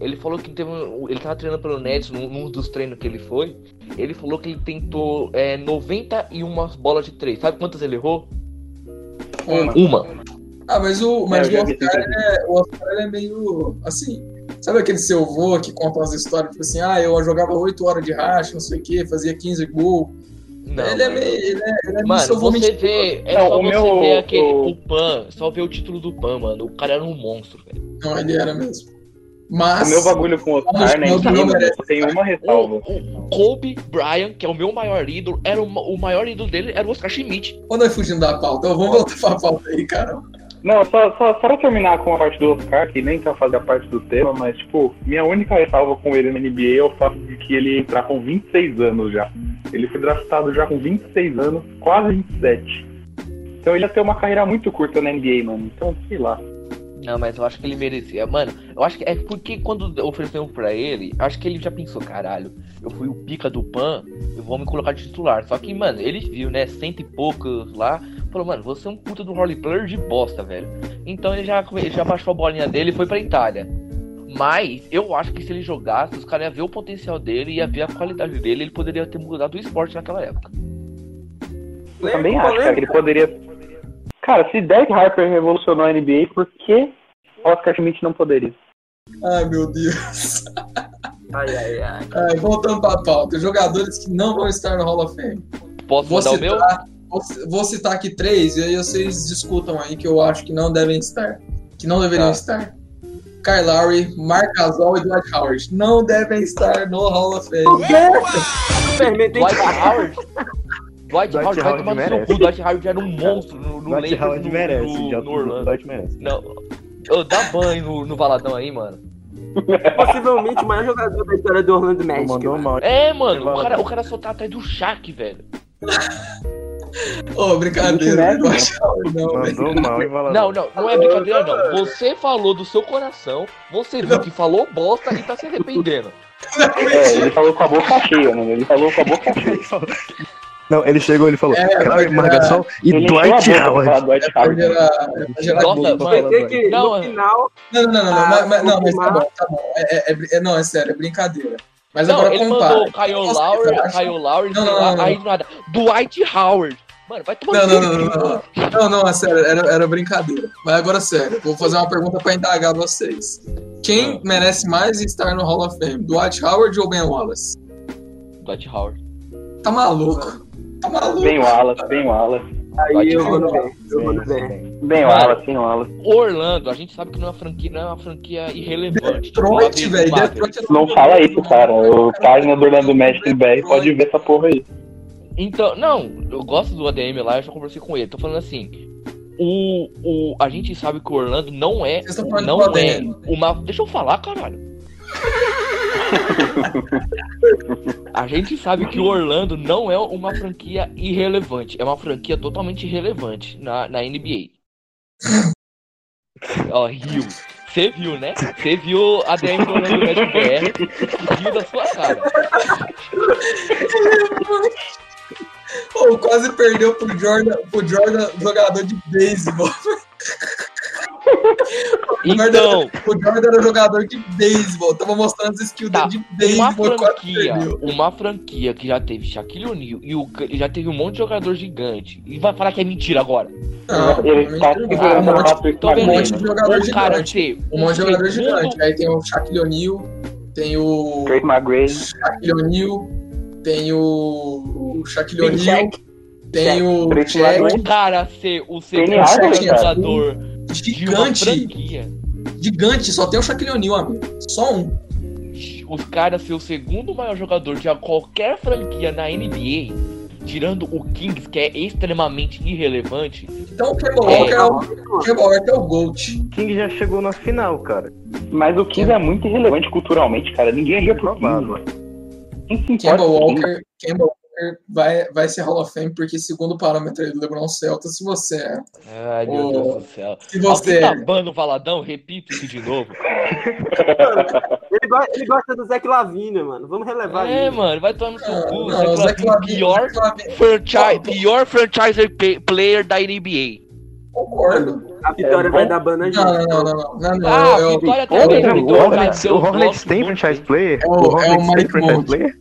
ele falou que teve ele tava treinando pelo Nets num, num dos treinos que ele foi. Ele falou que ele tentou é, 91 bolas de três. Sabe quantas ele errou? Uma. Uma. Ah, mas o, mas É, eu já o, Oscar, é, o Oscar é meio assim. Sabe aquele seu avô que conta umas histórias, tipo assim, ah, eu jogava 8 horas de racha, não sei o quê, fazia 15 gols. Não. ele é meio. Ele é, ele é Mano, você vê. É Não, só o você meu- ver aquele. o- O Pan. Só ver o título do Pan, mano. O cara era um monstro, velho. Não, ele era mesmo. Mas. O meu bagulho com o Oscar, né, em cima, merece. tem uma ressalva. O, o Kobe Bryant, que é o meu maior ídolo, era o, o maior ídolo dele era o Oscar Schmidt. Quando nós fugindo da pauta, vamos voltar pra pauta aí, cara. Não, só, só, só pra terminar com a parte do Oscar, que nem tá fazendo a parte do tema, mas, tipo, minha única ressalva com ele na NBA é o fato de que ele entrar com 26 anos já. Ele foi draftado já com 26 anos, quase 27. Então ele ia ter uma carreira muito curta na NBA, mano. Então, sei lá. Não, mas eu acho que ele merecia. Mano, eu acho que é porque quando ofereceram pra ele, acho que ele já pensou, caralho, eu fui o pica do Pan, eu vou me colocar de titular. Só que, mano, ele viu, né, cento e poucos lá, falou, mano, você é um puta do roleplayer de bosta, velho. Então ele já, ele já baixou a bolinha dele e foi pra Itália. Mas eu acho que se ele jogasse, os caras iam ver o potencial dele, ia ver a qualidade dele, ele poderia ter mudado o esporte naquela época. Eu também acho, cara, que ele poderia. Cara, se Derek Harper revolucionou a NBA, por que Oscar Schmidt não poderia? Ai, meu Deus. Ai, ai, ai. Ai, voltando pra pauta. Jogadores que não vão estar no Hall of Fame. Posso Vou mandar o meu? citar, vou, vou citar aqui três, e aí vocês discutam aí que eu acho que não devem estar. Que não deveriam Tá. estar. Kyle Lowry, Mark Gasol e Dwight Howard. Não devem estar no Hall of Fame. Superman tem Dwight Howard? Dwight Dwight Howard vai Howard tomar no cu. Dwight Howard era um monstro no, no Dwight Lakers, Howard no, merece. no, já no Orlando. Dwight merece. Não. Dá banho no, no Valadão aí, mano. possivelmente o maior jogador da história do Orlando Magic. Mandou mano. mal. É, mano, o cara, o cara só tá atrás do Shaq, velho. Ô, brincadeira. Dwight Howard não. Mandou mal, Valadão? Não, não, não é brincadeira, não. Você falou do seu coração, você viu que falou bosta e tá se arrependendo. É, ele falou com a boca cheia, mano. Ele falou com a boca cheia. Não, ele chegou ele falou: É, Clary mas Margasol e Dwight Howard. Dwight Howard. Nossa, mano. Que Não, no é- final, Não, não, não, não, Ah, mas, mas- não, mas tá bom, tá bom. É, é, é- não, é sério, é brincadeira. Mas Não, agora ele compara. mandou Kyle Lowry, Kyle Lowry, Não, não, não, não. aí do nada. Dwight Howard. Mano, vai tomar Não, no não, cu. não, não, não. Não, não, é sério, era, era brincadeira. Mas agora, sério, vou fazer uma pergunta pra indagar vocês. Quem merece mais estar no Hall of Fame? Dwight Howard ou Ben Wallace? Dwight Howard. Tá maluco? Tá maluco? Bem Wallace, bem Wallace. aí eu vou bem. Bem. Bem Wallace, bem Wallace. Orlando, a gente sabe que não é uma franquia, não é uma franquia irrelevante. tipo Detroit, velho. É Não fala isso, cara. O página do Orlando Magic BR pode ver essa porra aí. Então, não, eu gosto do ADM lá, eu já conversei com ele. Tô falando assim. O, o, a gente sabe que o Orlando não é. Não é ADM. uma. Deixa eu falar, caralho. A gente sabe que o Orlando não é uma franquia irrelevante, é uma franquia totalmente irrelevante na, na NBA. Ó, riu. Você viu, né? Você viu a DM do Orlando Magic BR, riu da sua cara. Pô, quase perdeu pro Jordan, pro Jordan jogador de beisebol. Então, O Jordan era jogador de beisebol. Tava mostrando as skills Tá, dele de uma beisebol quase franquia, uma franquia que já teve Shaquille O'Neal e o, e já teve um monte de jogador gigante. E vai falar que é mentira agora. Não, Ele tá segurando um monte, Então, um monte de jogador o cara gigante. ter Um monte de jogador segundo- gigante. Aí tem o Shaquille O'Neal, tem o Drake McGrady. Shaquille O'Neal, tem o, o Shaquille O'Neal, tem o Shaq. O cara ser o segundo cara. jogador gigante, franquia. gigante, só tem o Shaquille O'Neal, amigo. Só um. Os caras ser o segundo maior jogador de qualquer franquia na NBA, tirando o Kings, que é extremamente irrelevante. Então o Kemba É. Walker é o, Kemba é o GOAT. King já chegou na final, cara. Mas o Kings é muito irrelevante culturalmente, cara. Ninguém liga pro Kings, Provável. mano. O Kings? Walker, Kemba Walker vai, vai ser Hall of Fame, porque segundo o parâmetro do LeBron Celta, se você é. Ai, meu Ô, Deus do céu. Se você Alguém é. tá bando Valadão? Repita isso de novo. Ele, go- ele gosta do Zach Lavine, mano. Vamos relevar É, isso. mano, vai tomar no seu Não, cu. não, Zach o Zach Lavine, pior franchise, pior franchise player da NBA. Concordo. A vitória É vai bom. dar ban na gente. Não, não, não, não, não. Ah, é o- Vitória também. não, O Hornets, eu o Hornets gosto tem franchise player? É o- O é o Hornets tem Mike franchise player?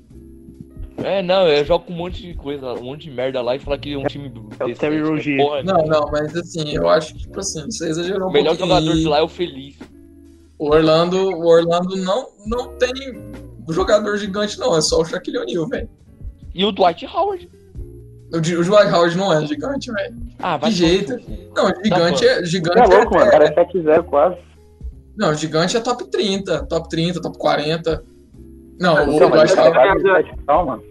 É, não, eu jogo com um monte de coisa, um monte de merda lá e falar que é um time. É o Terry mas, porra, Não, não, mas assim, eu acho que, tipo assim, você exagerou O um melhor pouquinho. jogador de lá é o Feliz. O Orlando, o Orlando não, não tem jogador gigante, não. É só o Shaquille O'Neal, velho. E o Dwight Howard. O, Dwight Howard não é gigante, velho. Ah, vai no jeito. Não, gigante é. Gigante Tá louco, mano. é, Parece 7-0 quase. Não, gigante é top 30, top 30, top 40. Não, o Então, Dwight Howard. tá quase 7 tal, mano.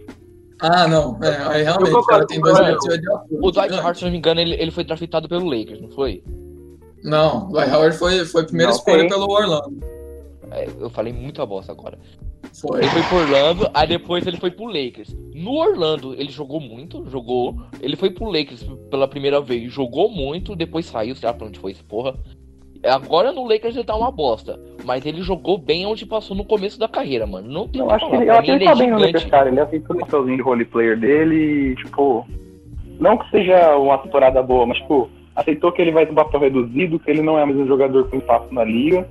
Ah, não. É, aí realmente, o cara tem dois metros de altura. O Dwight. Howard, se não me engano, ele, ele foi draftado pelo Lakers, não foi? Não, o Dwight Howard foi, foi a primeira Não, escolha tem. pelo Orlando. É, eu falei muita bosta agora. Foi. Ele foi pro Orlando, aí depois ele foi pro Lakers. No Orlando, ele jogou muito, jogou. Ele foi pro Lakers pela primeira vez, jogou muito, depois saiu, sei lá pra onde foi esse porra. Agora no Lakers ele tá uma bosta. Mas ele jogou bem onde passou no começo da carreira, mano. Não tem Eu acho que ele, eu acho que ele tá bem no. Lakers, cara. Ele aceitou o papelzinho de roleplayer dele e, tipo... Não que seja uma temporada boa, mas, tipo... aceitou que ele vai ter um papel reduzido, que ele não é mais um jogador com espaço na liga.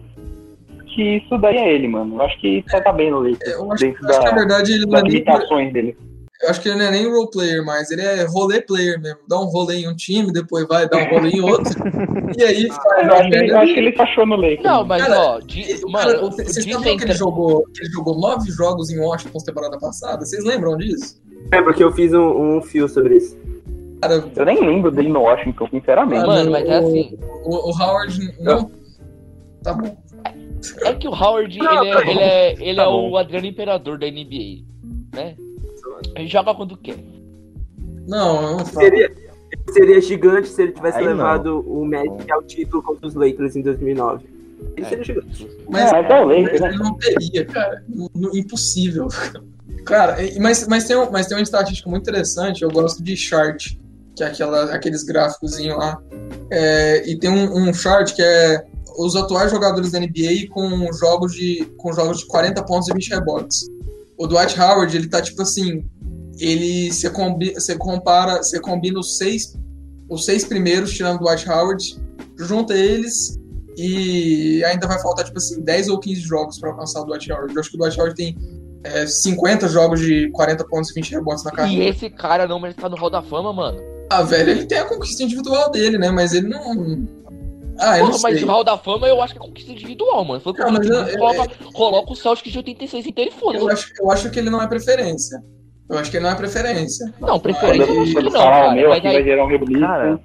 Que isso daí é ele, mano. Eu acho que tá, tá bem no Lakers. Eu acho, dentro acho que da, na verdade ele não das é nem, limitações dele. eu acho que ele não é nem role player mais, ele é rolê player mesmo. Dá um rolê em um time, depois vai dar um rolê em outro. e aí faz Eu acho, que, ele- eu acho que ele achou no Lakers. Não, mas Cara, ó, O mano, vocês sabiam que que ele jogou, que ele jogou nove jogos em Washington na temporada passada? Vocês lembram disso? É, porque eu fiz um, um fio sobre isso. Cara, Eu nem lembro dele no Washington, sinceramente. Mano, mas é assim. o, o Howard não. Tá bom. É que o Howard, Não, ele tá é, bom. ele é, ele Tá é o Adriano Imperador da NBA, né? Ele joga quando quer. Não, eu não falo. Seria, seria gigante se ele tivesse Aí não. levado o Magic ao título contra os Lakers em 2009. Ele É. seria gigante. Mas, É, mas o Lakers, né? ele não teria, cara. Não- não- impossível. Cara, mas, mas, tem um, mas tem uma estatística muito interessante. Eu gosto de chart, que é aquela, aqueles gráficos lá. É, e tem um, um chart que é os atuais jogadores da NBA com jogos de, com jogos de 40 pontos e 20 rebotes. O Dwight Howard, ele tá tipo assim. Ele se combi, você compara, você combina os seis, os seis primeiros, tirando o Dwight Howard, junta eles e ainda vai faltar, tipo assim, 10 ou 15 jogos pra alcançar o Dwight Howard. Eu acho que o Dwight Howard tem é, 50 jogos de 40 pontos e 20 rebotes na E carreira. esse cara não merece estar no Hall da Fama, mano. Ah, velho, ele tem a conquista individual dele, né? Mas ele não. Ah, eu Porra, não mas sei. o Hall da Fama eu acho que é conquista individual, mano. Foi Não, mas eu- individual, eu- coloca, coloca o Celtic de 86 inteiro e foda Eu acho, eu acho que ele não é preferência. Eu acho que ele não é preferência. Não, preferência eu não acho que não, cara. meu Mas aqui vai gerar um rebuliço. Cara,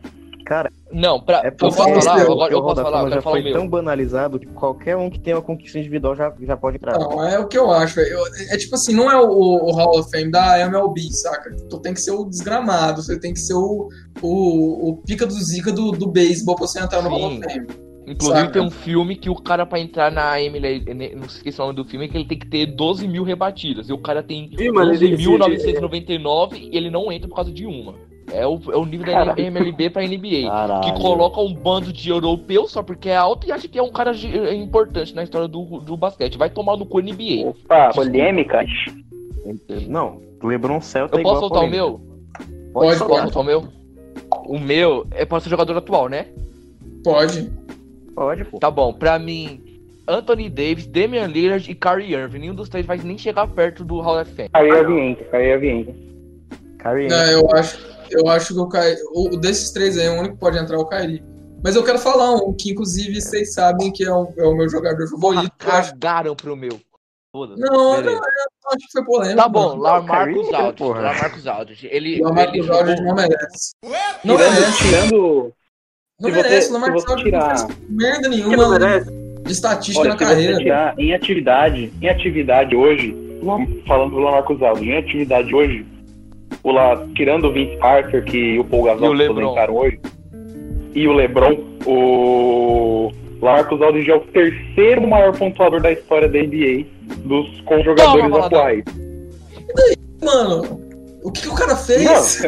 cara, não, pra, é eu posso falar, eu- eu Hall posso falar, eu já falar foi tão banalizado que qualquer um que tenha uma conquista individual já, já pode entrar. Não, é o que eu acho. Eu- é tipo assim, não é o, o Hall of Fame da MLB, saca? Tu tem que ser o desgramado, você tem que ser o, o, o pica do zica do, do beisebol pra você entrar no Hall of Sim. Fame. Inclusive Saca? tem um filme que o cara pra entrar na Emily, não esqueci o nome do filme, que ele tem que ter 12 mil rebatidas. E o cara tem Ih, mano, ele- 12.999 e ele não entra por causa de uma. É o, é o nível da Caralho. MLB pra NBA. Caralho. Que coloca um bando de europeu só porque é alto e acha que é um cara é importante na história do, do basquete. Vai tomar no cu NBA. Opa, polêmica. Não, LeBron Celta Eu é posso soltar o meu? Pode, Posso pode. soltar o meu? O meu é para ser jogador atual, né? Pode. Pode, pô. Tá bom, pra mim, Anthony Davis, Damian Lillard e Kyrie Irving. Nenhum dos três vai nem chegar perto do Hall of Fame. Kyrie Irving Kyrie Irving. Kyrie, Não, eu acho, eu acho que o Kyrie, o, desses três aí, o único que pode entrar é o Kyrie. Mas eu quero falar um que, inclusive, vocês sabem que é o, é o meu jogador favorito. acho- Cagaram pro meu. Foda-se. Não, não, eu acho que foi polêmico. Tá bom. Lamarcus Kyrie, Aldridge. porra. Lamarcus Aldridge. Ele, O ele Lamarcus Aldridge jogou- não merece. Não merece. tirando Não merece. Lamarcus você Aldridge não fez merda não nenhuma merece? de estatística Olha, na carreira. tirar em atividade, em atividade hoje, falando do Lamarcus Aldridge, em atividade hoje, o lá, tirando o Vince Carter, que o Paul E o Gasol LeBron. aposentaram hoje, e o LeBron, o Lamarcus Aldridge é o terceiro maior pontuador da história da NBA dos, com jogadores Toma, atuais. Mano, o que, que o cara fez?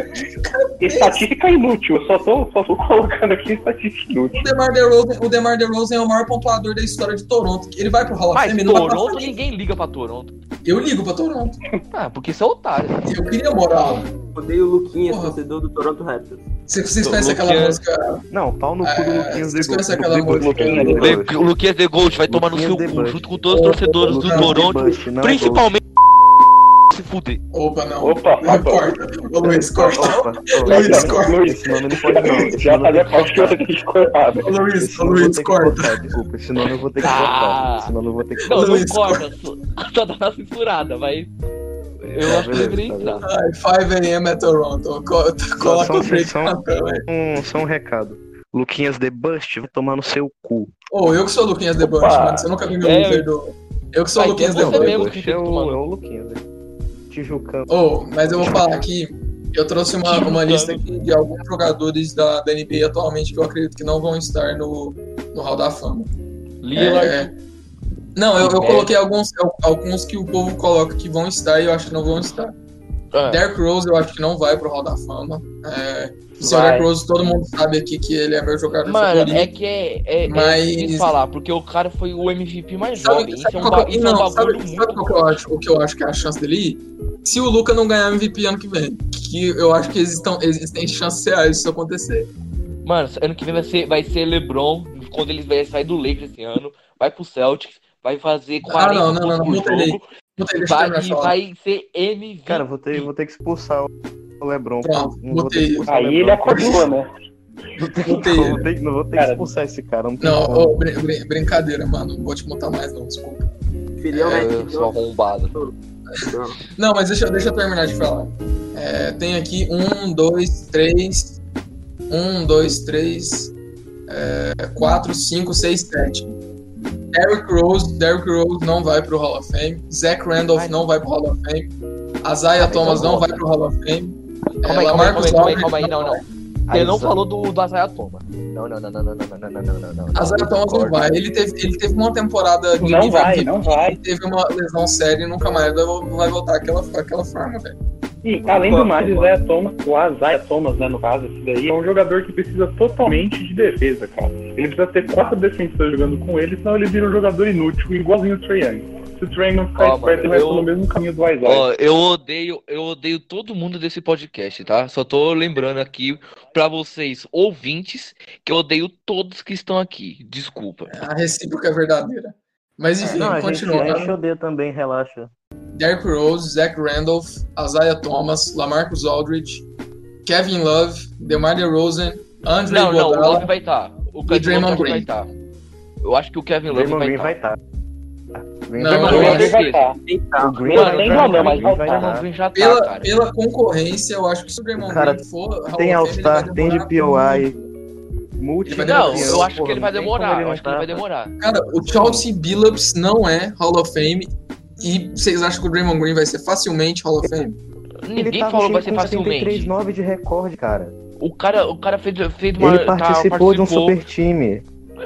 Estatística inútil, eu só tô, só tô colocando aqui estatística inútil. O DeMar DeRozan, o DeMar DeRozan é o maior pontuador da história de Toronto. Ele vai pro Hall of Mas Fame, não vai pra Toronto, ninguém liga pra Toronto. Eu ligo pra Toronto. Ah, porque você é otário. Eu queria morar lá. Odeio o Luquinhas, Porra. torcedor do Toronto Raptors. Vocês, vocês conhecem aquela música? Não, pau no cu do É, Luquinhas vocês de conhecem Gol. aquela música? O Luquinhas de Gold vai tomar no seu cu, junto com todos os torcedores do Toronto. Não é Principalmente se fuder. Opa, não. Opa, não, opa. corta. Ô, Luiz, corta. Opa, Luiz, corta. Esse nome não pode não. Esse Já fazia parte que eu tenho que cortar? Ô, Luiz, Esse ô, eu Luiz, corta. Desculpa, esse nome eu vou ter que Ah. cortar. Esse nome eu vou ter que Não, cortar. não Luiz, corta. Só dá uma censurada, mas. Eu Tá, acho que deveria entrar. Ai, 5am é Toronto. Co- Coloca Só- o aí. Um, só um recado. Luquinhas The Bust vai tomar no seu cu. Ô, eu que sou o Luquinhas The Opa. mano. Você nunca viu meu É, do. Eu que sou o Vai, Luquinhas The Bush que é o, é o Luquinhas, né? Tijucano. Oh, mas eu vou falar aqui. Eu trouxe uma, uma lista aqui de alguns jogadores da, da NBA atualmente que eu acredito que não vão estar no, no Hall da Fama. Lillard. É, não, eu, eu É. coloquei alguns, alguns que o povo coloca que vão estar e eu acho que não vão estar. Ah, Derrick Rose eu acho que não vai pro Hall da Fama. É, o seu. Derrick Rose, todo mundo sabe aqui que ele é meu jogador Mano, favorito. é que é, é, Mas- é falar, porque o cara foi o MVP mais Sabe, jovem. Isso sabe é um, qual ba- é um não, sabe, bagulho sabe muito. qual que eu acho, o que eu acho que é a chance dele ir? Se o Luca não ganhar MVP ano que vem. Que eu acho que existam, existem chances reais disso acontecer. Mano, ano que vem vai ser, vai ser LeBron, quando ele vai sair do Lakers esse ano, vai pro Celtics, vai fazer 40 Ah, não, não, não, não, aí. jogo, vai, e vai ser MVP. Cara, vou ter, vou ter que expulsar o Lebron. Pronto, Não vou ter botei. que expulsar o Aí LeBron. ele acordou, né? Não, tem Botei como, ele. vou ter- não vou ter que Cara, expulsar esse cara. Não, tem Não, ô, brin- brin- brincadeira, mano. Não vou te montar mais, não, desculpa. É, né? eu sou arrombado. Não. Mas deixa, deixa eu terminar de falar. É, tem aqui um, dois, três. Um, dois, três. É, quatro, cinco, seis, sete. Derrick Rose, Derrick Rose não vai pro Hall of Fame. Zach Randolph não vai pro Hall of Fame. Isaiah Thomas não vai pro Hall of Fame. É, calma aí, Lamarcus calma aí, calma aí, não, não. Você não falou do, do Isaiah Thomas. Não, não, não, não, não, não, não, não, não, não. Isaiah Thomas não vai. Ele teve, ele teve uma temporada de Não vai, não vai. Teve uma lesão séria e nunca mais vai voltar aquela, aquela forma, velho. E além do mais, Isaiah Thomas, o Isaiah Thomas, né, no caso, esse daí, é um jogador que precisa totalmente de defesa, cara. Ele precisa ter quatro defensores jogando com ele, senão ele vira um jogador inútil, igualzinho o Trae Young. Se o Young não ficar Ó, esperto, ele vai pelo mesmo caminho do Isaiah. Ó, eu odeio, eu odeio todo mundo desse podcast, tá? Só tô lembrando aqui pra vocês, ouvintes, que eu odeio todos que estão aqui. Desculpa. A recíproca é verdadeira. Mas enfim, Não, a gente, continuando. a gente odeia também, relaxa. Derrick Rose, Zach Randolph, Isaiah Thomas, Lamarcus Aldridge, Kevin Love, DeMar DeRozan, Andre Não, não, o. Love vai estar. O Kevin Draymond Love Green. vai estar. Eu acho que o Kevin Love Draymond vai estar. vai estar. Não, Green vai estar. Eita. O Green Mano, mas vai estar. já tá, Pela, cara. pela concorrência, eu acho que se o Draymond Cara, Green for Hall Tem of Fame, ele All-Star, tem DPOI, muito. multi Ele Não, eu acho que ele vai demorar. ele Eu acho que ele vai tá. demorar. Cara, o Chauncey Billups não é Hall of Fame e vocês acham que o Draymond Green vai ser facilmente Hall of Fame? Ele Ninguém falou que vai ser facilmente. 73,9 de recorde, cara. O cara, o cara fez, fez uma. Ele tá, participou de um participou- super time.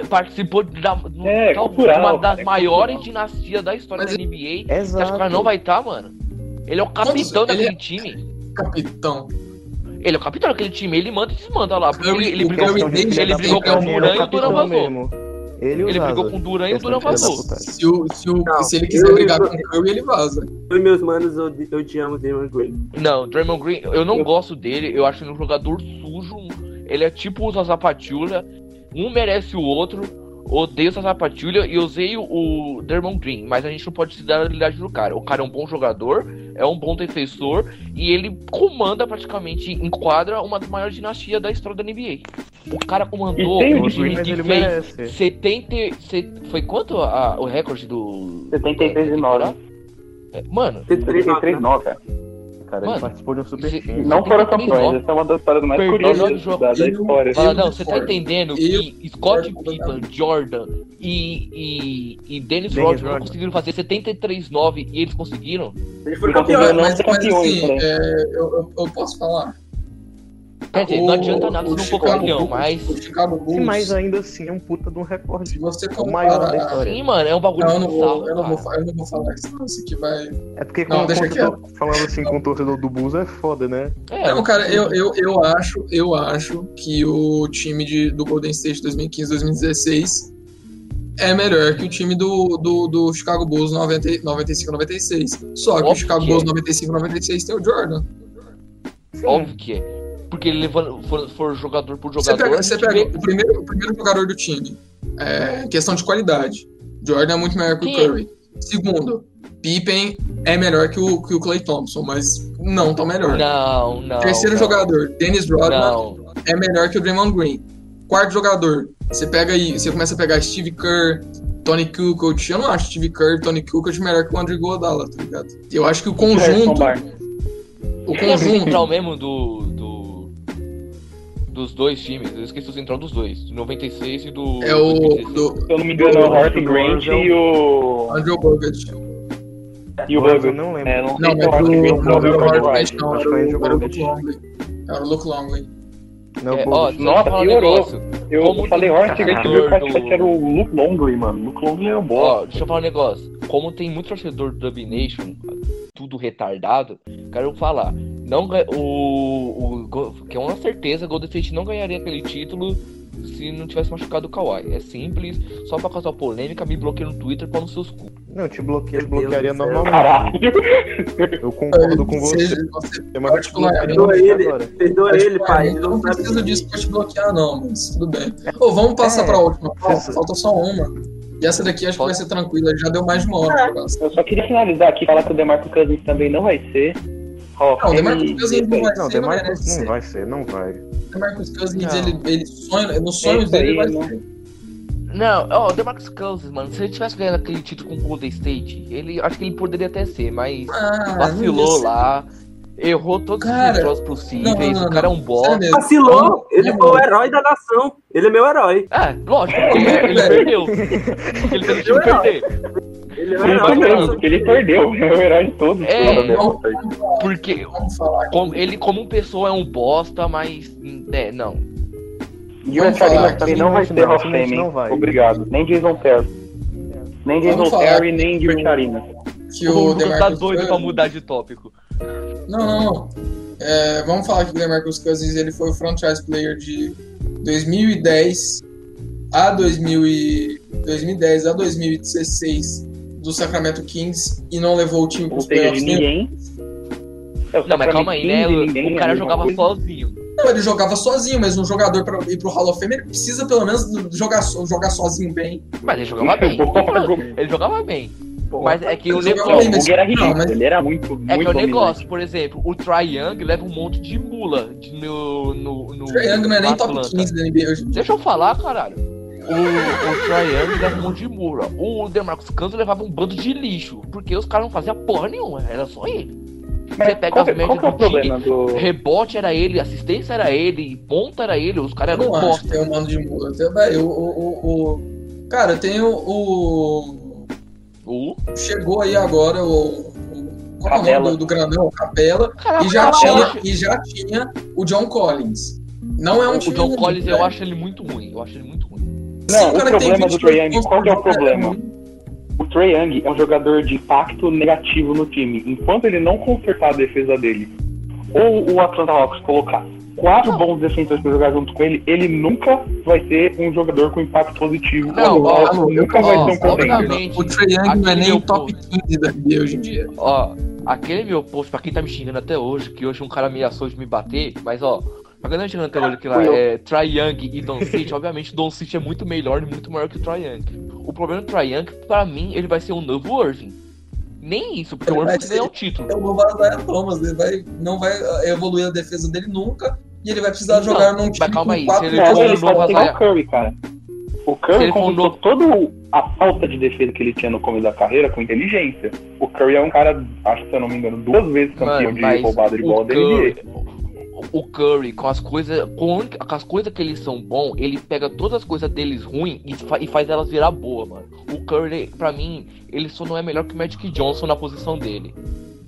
Participou da, É, talvez cultural, uma das cara, é maiores cultural. dinastias da história Mas da NBA. Você acha que o Exato. cara não vai estar, mano? Ele é o capitão Quantos- ele daquele é- time. Capitão. Ele é o capitão daquele time, ele manda e desmanda lá. Porque ele, ele brigou, Curry com, ele a brigou com o Duran é e o Duran vazou. Ele, Ele brigou com o Duran e o Duran vazou. Se, o, se, o, Não, se ele quiser eu- brigar eu- com o Curry, ele vaza. Eu e meus manos odi- odiamos Draymond Green. Não, Draymond Green, eu não Eu- gosto dele, eu acho ele um jogador sujo. Ele é tipo o Zaza Pachulia, um merece o outro. Odeio o Zaza Pachulia e odeio o Draymond Green, mas a gente não pode se dar a realidade do cara. O cara é um bom jogador, é um bom defensor e ele comanda praticamente, enquadra uma das maiores dinastias da história da NBA. O cara comandou E tem um time que fez merece. 70. se- Foi quanto a- o recorde do. 73 e 9. É, Mano, 73 9, cara. Cara, Mano, ele participou de um super time. Não foram 73 campeões, essa é uma das histórias mais curiosas da, história. Fala, não, você tá entendendo que Scott Pippen, Jordan e, e, e Dennis Dennis Rodman não conseguiram fazer 73-9 e eles conseguiram? Eles foram campeões. mas, mas campeões, assim, é, eu, eu posso falar. Quer dizer, O- não adianta nada se o não for Chicago campeão, Bulls- mas. O Bulls, mas ainda assim é um puta de um recorde. se você O maior da comparar... história. Sim, mano, é um bagulho Não, eu não vou, eu não vou, eu não vou falar isso, não. Isso aqui vai... É porque Não, deixa torcedor- falando assim com o torcedor do Bulls é foda, né? É, Não, cara, eu, eu, eu acho, eu acho que o time de, do Golden State 2015-2016 é melhor que o time do, do, do Chicago Bulls 95-96. Só que o Óbvio Chicago que Bulls é. 95-96 tem o Jordan. Óbvio que é. Porque ele for, for jogador por Você jogador. pega, a você pega vê- o, primeiro, o primeiro jogador do time, é, questão de qualidade. Jordan é muito melhor que o Quem é? Curry. Segundo, Pippen é melhor que o, que o Clay Thompson, mas não tão melhor. Não, não. Terceiro não. jogador, Dennis Rodman, Não. é melhor que o Draymond Green. Quarto jogador, você pega aí, você começa a pegar Steve Kerr, Tony Kukoc. Eu não acho Steve Kerr e Tony Kukoc melhor que o Andrew Iguodala, tá ligado? Eu acho que o Harrison conjunto, Barnes. o Quem é o conjunto, central mesmo do. Dos dois times? Eu esqueci o central dos dois. Do 96 e do. é o 2016. do Se eu não me engano, é o Horace Grant e o. Andrew Bogut. E o Bogut. não lembro. É, não Não, sei se mas é o Grant não, não, não, não, foi era o Luke. Longley. Era o Luke Longley. Não, É, ó, Nossa, um piorou. Eu Como falei tem Horace Grant e torcedor o cara achei do- que era o Luke Longley, mano. Luke Longley é o boss. Ó, deixa eu falar um negócio. Como tem muito torcedor do Dub Nation, tudo retardado, quero falar. Não, o, o, que é uma certeza, Golden State não ganharia aquele título se não tivesse machucado o Kawhi. É simples, só pra causar polêmica, me bloqueia no Twitter para nos seus cu. Não, eu te, bloqueei, te bloquearia normalmente. Caralho. Eu concordo com você. Seja, você Mas eu te bloquearia Perdoa ele, perdoa ele, pai. Ele Eu não preciso disso pra te bloquear, não, mas tudo bem. Ô, vamos passar É, pra última. Ó, você- Falta só uma. E essa daqui acho que vai ser tranquila, já deu mais de uma hora. Eu só queria finalizar aqui e falar que o DeMarcus Cousins também não vai ser. Não, o ele- DeMarcus Cousins não vai Não, ser, não Demarcus não vai ser, não vai. DeMarcus Cousins, ele, ele sonha, nos sonhos Esse aí, dele vai não. ser. Não, ó, o DeMarcus Cousins, mano, se ele tivesse ganhado aquele título com o Golden State, ele acho que ele poderia até ser, mas Ah, vacilou ia ser. Errou todos Cara, os jogos possíveis, não, não, o cara é um bosta. Vacilou, ele foi o herói da nação. Ele é meu herói. É, lógico, ele, ele perdeu. Ele fez o time perder. Ele é o herói da perdeu, nação. porque ele perdeu. É o herói de todos. É. Vamos, Porque como- ele, como pessoa, é um bosta, mas. É, não. E o falar também não vai não, ser Hall não, não. Obrigado. Nem Jason Terry. Nem Jason Terry, nem Gil Charina. Que O o Lucas tá doido pra mudar de tópico. Não, não, não. É, vamos falar que o DeMarcus Cousins ele foi o franchise player de 2010 a 2000 e 2010 a 2016 do Sacramento Kings e não levou o time para os playoffs ninguém. É, o Não, mas calma aí, né? O, ninguém, é cara jogava coisa. sozinho. Não, ele jogava sozinho, mas um jogador para ir pro Hall of Fame ele precisa pelo menos jogar, jogar sozinho bem. Mas ele jogava bem. Ele jogava bem. Mas é que o negócio. mas- era ridículo, não, mas- ele era muito, muito É que é o negócio, por exemplo, o Trae Young leva um monte de mula de- no. no, no O Trae Young não é nem no top Atlanta. 15 da NBA hoje. Deixa eu falar, caralho. O, o Trae Young leva um monte de mula. O DeMarcus Cousins levava um bando de lixo. Porque os caras não faziam porra nenhuma, era só ele. Mas Você pega qual, as que- qual médias é o do time, problema do... Rebote era ele, assistência era ele, ponta era ele, os caras Eu eram acho bosta. que tem um mano de mula. O, o, o, o- Cara, tem o. o- O Chegou aí agora o. o qual é o nome Capela. do, do grandão? Capela. Caraca, E já, eu tinha, e já tinha o John Collins. Não é um o time John ruim, Collins, eu velho. acho ele muito ruim. Eu acho ele muito ruim. Sim, Não, o cara que tem problema do 22 Trae Young, qual que é o problema? O Trae Young é um jogador de impacto negativo no time. Enquanto ele não consertar a defesa dele, ou o Atlanta Hawks colocar quatro bons defensores para jogar junto com ele, ele nunca vai ser um jogador com impacto positivo. Não, o ó, Hawks nunca ó, vai ser um contender. obviamente. O Trae Young não é nem o top 15 da NBA hoje em dia. Ó, aquele meu post, pra quem tá me xingando até hoje, que hoje um cara ameaçou de me bater, mas ó, pra quem tá me xingando até hoje que lá é Trae Young e Don City, obviamente Don City é muito melhor e muito maior que o Trae Young. O problema do Trae Young, pra mim, ele vai ser um novo Irving. Nem isso, porque Ele o vai ganhar ser- um título. É o Isaiah Thomas. Ele vai, não vai evoluir a defesa dele nunca. E ele vai precisar Não, jogar num mas time calma com aí, quatro se ele ele novo pode pegar Isaiah- o Curry, cara. O Curry conquistou novo- toda a falta de defesa que ele tinha no começo da carreira com inteligência. O Curry é um cara, acho que se eu não me engano, duas vezes campeão Mano, de roubada de o bola NBA. Curry, o Curry, com as coisas, com, com as coisas que eles são bom, ele pega todas as coisas deles ruins e, fa- e faz elas virar boa, mano. O Curry, pra mim, ele só não é melhor que o Magic Johnson na posição dele.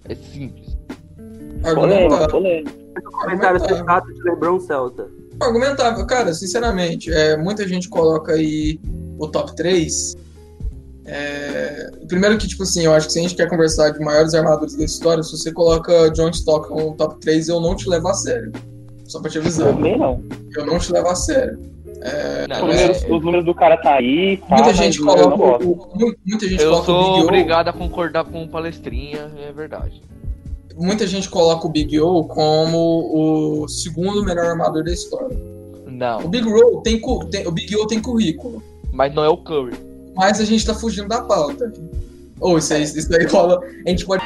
É simples. Argumentável. Comentário de LeBron Celta. Argumentável. Cara, sinceramente, é, muita gente coloca aí o top 3. É, primeiro que, tipo assim, eu acho que se a gente quer conversar de maiores armadores da história, se você coloca John Stockton no top 3, eu não te levo a sério. Só pra te avisar. Também não. Eu não te levo a sério. Não, Os é- números, os números do cara tá aí, tá, Muita gente não é coloca o, o- muita gente eu coloca o sou Big O. obrigado a concordar com o palestrinha, é verdade. Muita gente coloca o Big O como o segundo melhor armador da história. O Não, Big O tem, tem- o Big O tem currículo. mas não é o Curry. Mas a gente tá fugindo da pauta. Ou isso aí, isso aí rola. A gente pode.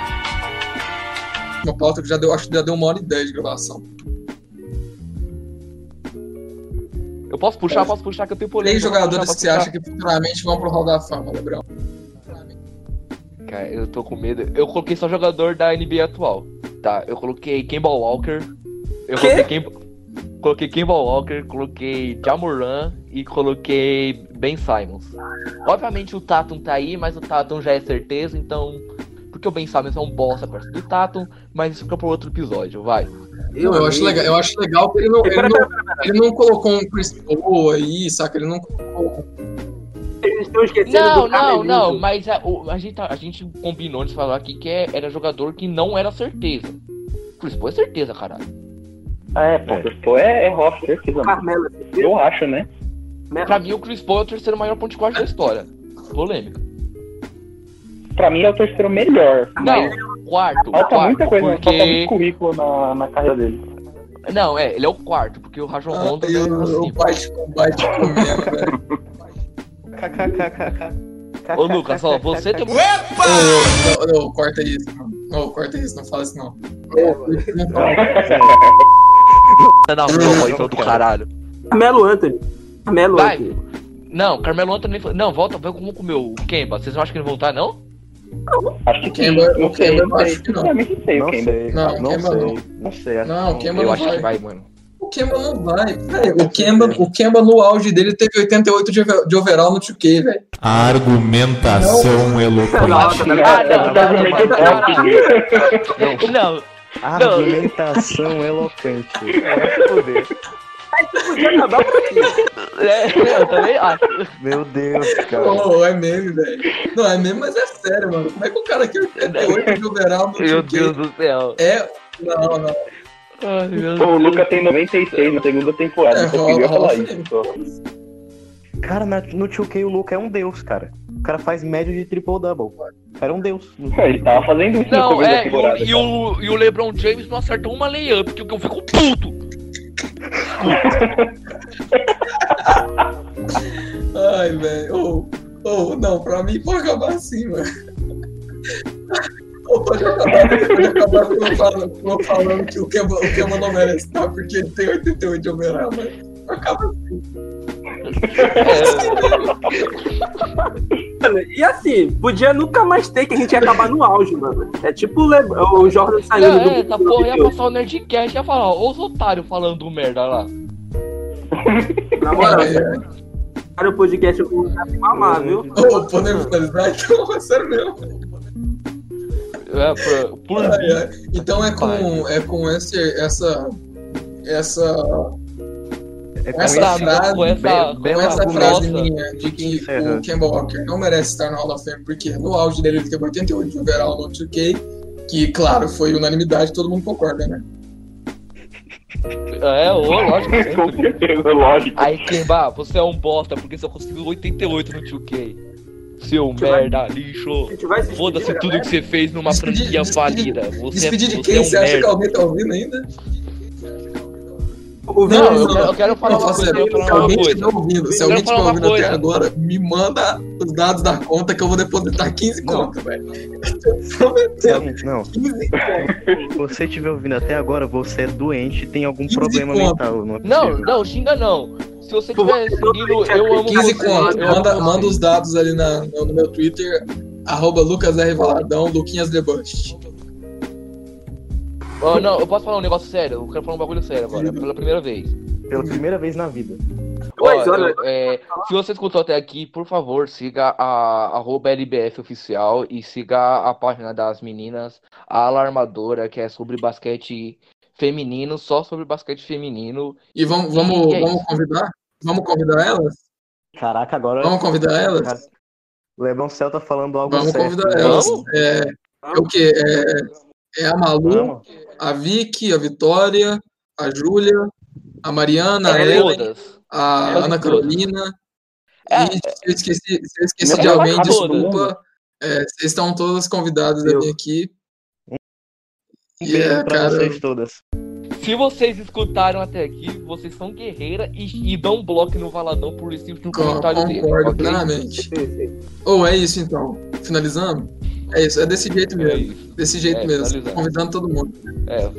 Uma pauta que já deu, acho que já deu uma hora e dez de gravação. Eu posso puxar, posso puxar que eu tenho polêmica. Três posso jogadores puxar, que você acha que futuramente vão pro Hall da Fama, Lebrão. Cara, eu tô com medo. Eu coloquei só jogador da NBA atual. Tá, eu coloquei Kemba Walker. Eu Quê? coloquei Kemba... Coloquei Kemba Walker, coloquei Jamoran e coloquei Ben Simons. Obviamente o Tatum tá aí, mas o Tatum já é certeza, então. Porque o Ben Simons é um bosta perto do Tatum, mas isso fica pro outro episódio, vai. Eu, eu, acho legal, eu acho legal que ele não, ele não, ele não colocou um Chris Paul aí, saca? Ele não colocou. Eles estão esquecendo Não, do não, não, mas a, a gente, tá- a gente combinou de falar aqui que é- era jogador que não era certeza. Chris Paul é certeza, caralho. É, pô, É. pô, é, é Hoff, certeza. Carmelo, você Eu acho, né? Pra mim, o Chris Paul é o terceiro maior ponto de guarda da história. Polêmica. pra mim é o terceiro melhor. mas Não, quarto. falta quarto, muita coisa, falta porque... muito currículo na, na carreira dele. Não, é, ele é o quarto, porque o Rajon Ah, Rondo e é o, assim. o bate comendo, velho. KKKKK. Ô, Lucas, ó, você tem Ô, Não, não, corta isso. Não, Não, corta isso, não fala isso não. Não fala. Não, não, então do caralho. Carmelo Anthony. Carmelo Vai. Anthony. Não, Carmelo Anthony nem foi. Não, volta, vamos comer o Kemba. Vocês não acham que ele vai voltar, não? Acho que Kemba- não o Kemba não acho que não. Não sei o Não Kemba. sei, Não, não Kemba sei, não. não sei. acho Não, que Kemba Eu não acho que vai. vai, mano. O Kemba não vai. Velho, o, Kemba, o Kemba no auge dele teve 88 de, over- de overall no 2K, velho. A argumentação eloquente. Não, não. Não, Argumentação eloquente. É, podia acabar por aqui. é, eu também acho. Meu Deus, cara. Oh, é meme, velho. Não, é meme, mas é sério, mano. Como é que o cara aqui 88 de overall no Meu 2K Deus do céu. é. Não, não. Ai, meu Pô, o Luca tem 96 na segunda temporada. É, eu só queria falar isso. só. Cara, no 2K o Luca é um deus, cara. O cara faz média de triple-double. O cara é um deus. Ele tava fazendo isso no Não, começo da é, e o, temporada. e, o, e o LeBron James não acertou uma layup, que eu fico puto. Ai, velho. Ô, ô, não, pra mim pode acabar assim. Ou pode acabar, pode acabar eu falando, falando que o Kemba não merece, tá? Porque ele tem 88 de overall, mas acaba assim. Mano, E assim, podia nunca mais ter que a gente ia acabar no auge, mano. É tipo o, Le- o Jordan saindo É, do. é, essa porra ia passar o Nerdcast, ia falar, ó, os otários falando merda lá. Na moral, ai. cara, o podcast o cara mamar, viu? Ô, podemos finalizar? Então, é sério mesmo. É, por, por Ai, ai. Então é com, é com esse, essa. Essa. É com Essa frase, com essa, be- Com essa frase minha de que Encerra. o Kemba Walker não merece estar no Hall of Fame, porque no auge dele ele teve 88 de overall no 2K, que, claro, foi unanimidade, todo mundo concorda, né? É, ô, lógico Com sempre. certeza, lógico. Aí, Kemba, você é um bosta porque você conseguiu 88 no 2K. Seu merda, lixo. Vai se Foda-se tudo que você fez numa franquia despedir- falida. Você, Despedir é, de você quem? é um Você acha que merda. alguém tá ouvindo ainda? Não, eu quero, eu quero falar uma coisa, eu se alguém estiver ouvindo, se alguém estiver ouvindo até agora, me manda os dados da conta que eu vou depositar 15 Não. conto, velho. Prometendo. Não, não. 15 Se você estiver ouvindo até agora, você é doente tem algum 15 problema conto. mental. Não, é Não, não, xinga não. Se você estiver seguindo, eu amo 15 você. conto. eu Manda, manda os dados ali na, no, no meu Twitter, arroba Lucas R. Valadão, Luquinhas Debust. Oh, não, eu posso falar um negócio sério? Eu quero falar um bagulho sério agora, pela primeira vez. Pela primeira vez na vida. Pois, olha- eu- é, se você escutou até aqui, por favor, siga a arroba LBF oficial e siga a página das meninas, a Alarmadora, que é sobre basquete feminino, só sobre basquete feminino. E vamos, vamos, E é vamos convidar? Vamos convidar elas? Caraca, agora. Vamos convidar elas? Lebron Cell tá falando algo Vamos certo. convidar elas. Vamos? É, é o quê? É, é a Malu, Vamos. A Vicky, a Vitória, a Júlia, a Mariana, a É, Ellen, todas. a. Ana Carolina. É, e se eu esqueci, se eu esqueci de alguém, todas. desculpa. É, vocês estão todas convidadas a vir aqui. Um E beijo é, pra cara, vocês todas. Se vocês escutaram até aqui, vocês são guerreira e, e dão bloco no Valadão por esse último con- comentário dele. concordo plenamente. Ou é isso então. Finalizando? É isso, é desse jeito É mesmo. isso. Desse jeito É, mesmo. finalizando. Convidando todo mundo. É.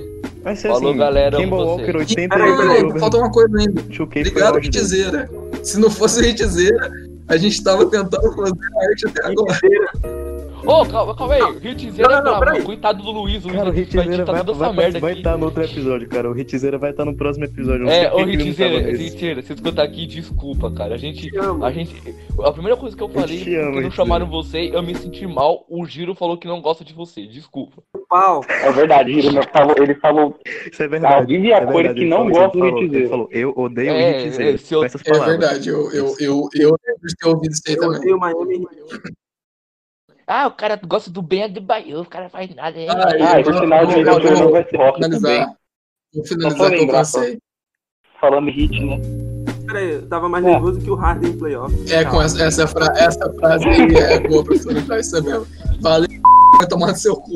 Vai ser Falou, assim. galera, Kemba amo Walker, vocês. 88 Peraí, peraí, over. falta uma coisa ainda. 2K foi Obrigado. Hitzeira. Se não fosse o Hitzeira, a gente tava tentando fazer a arte até agora. Ô, calma, calma aí. Hitzeira Não, é brabo. Coitado do Luiz. O Luiz Cara, o vai Hitzeira editar vai, toda vai, essa merda vai estar no outro episódio, cara. O Hitzeira vai estar no próximo episódio. É, ô nesse. Hitzeira, se escutar aqui, desculpa, cara. A gente. A gente. A primeira coisa que eu falei, te amo, que não chamaram você, eu me senti mal. O Giro falou que não gosta de você. Desculpa. Pau. É verdade, ele não falou, ele falou Isso é a verdade. É verdade, que não gosta do falou- Ele falou, eu odeio É, o Hitzeira. é, eu- É verdade, eu, eu, eu, eu lembro de ter ouvido isso aí Eu odeio Miami. Ah, o cara gosta do bem de Bahia, o cara faz nada. É. Ah, Ah, esse vou- final de vou não vai ser rock também. finalizar. Vou finalizar só. cansei. Falando em hit, né? Peraí, eu tava mais É. nervoso que o Harden em playoff. É, com essa, essa, fra- essa frase aí é boa pra finalizar isso mesmo. Valeu, vai tomar no seu cu.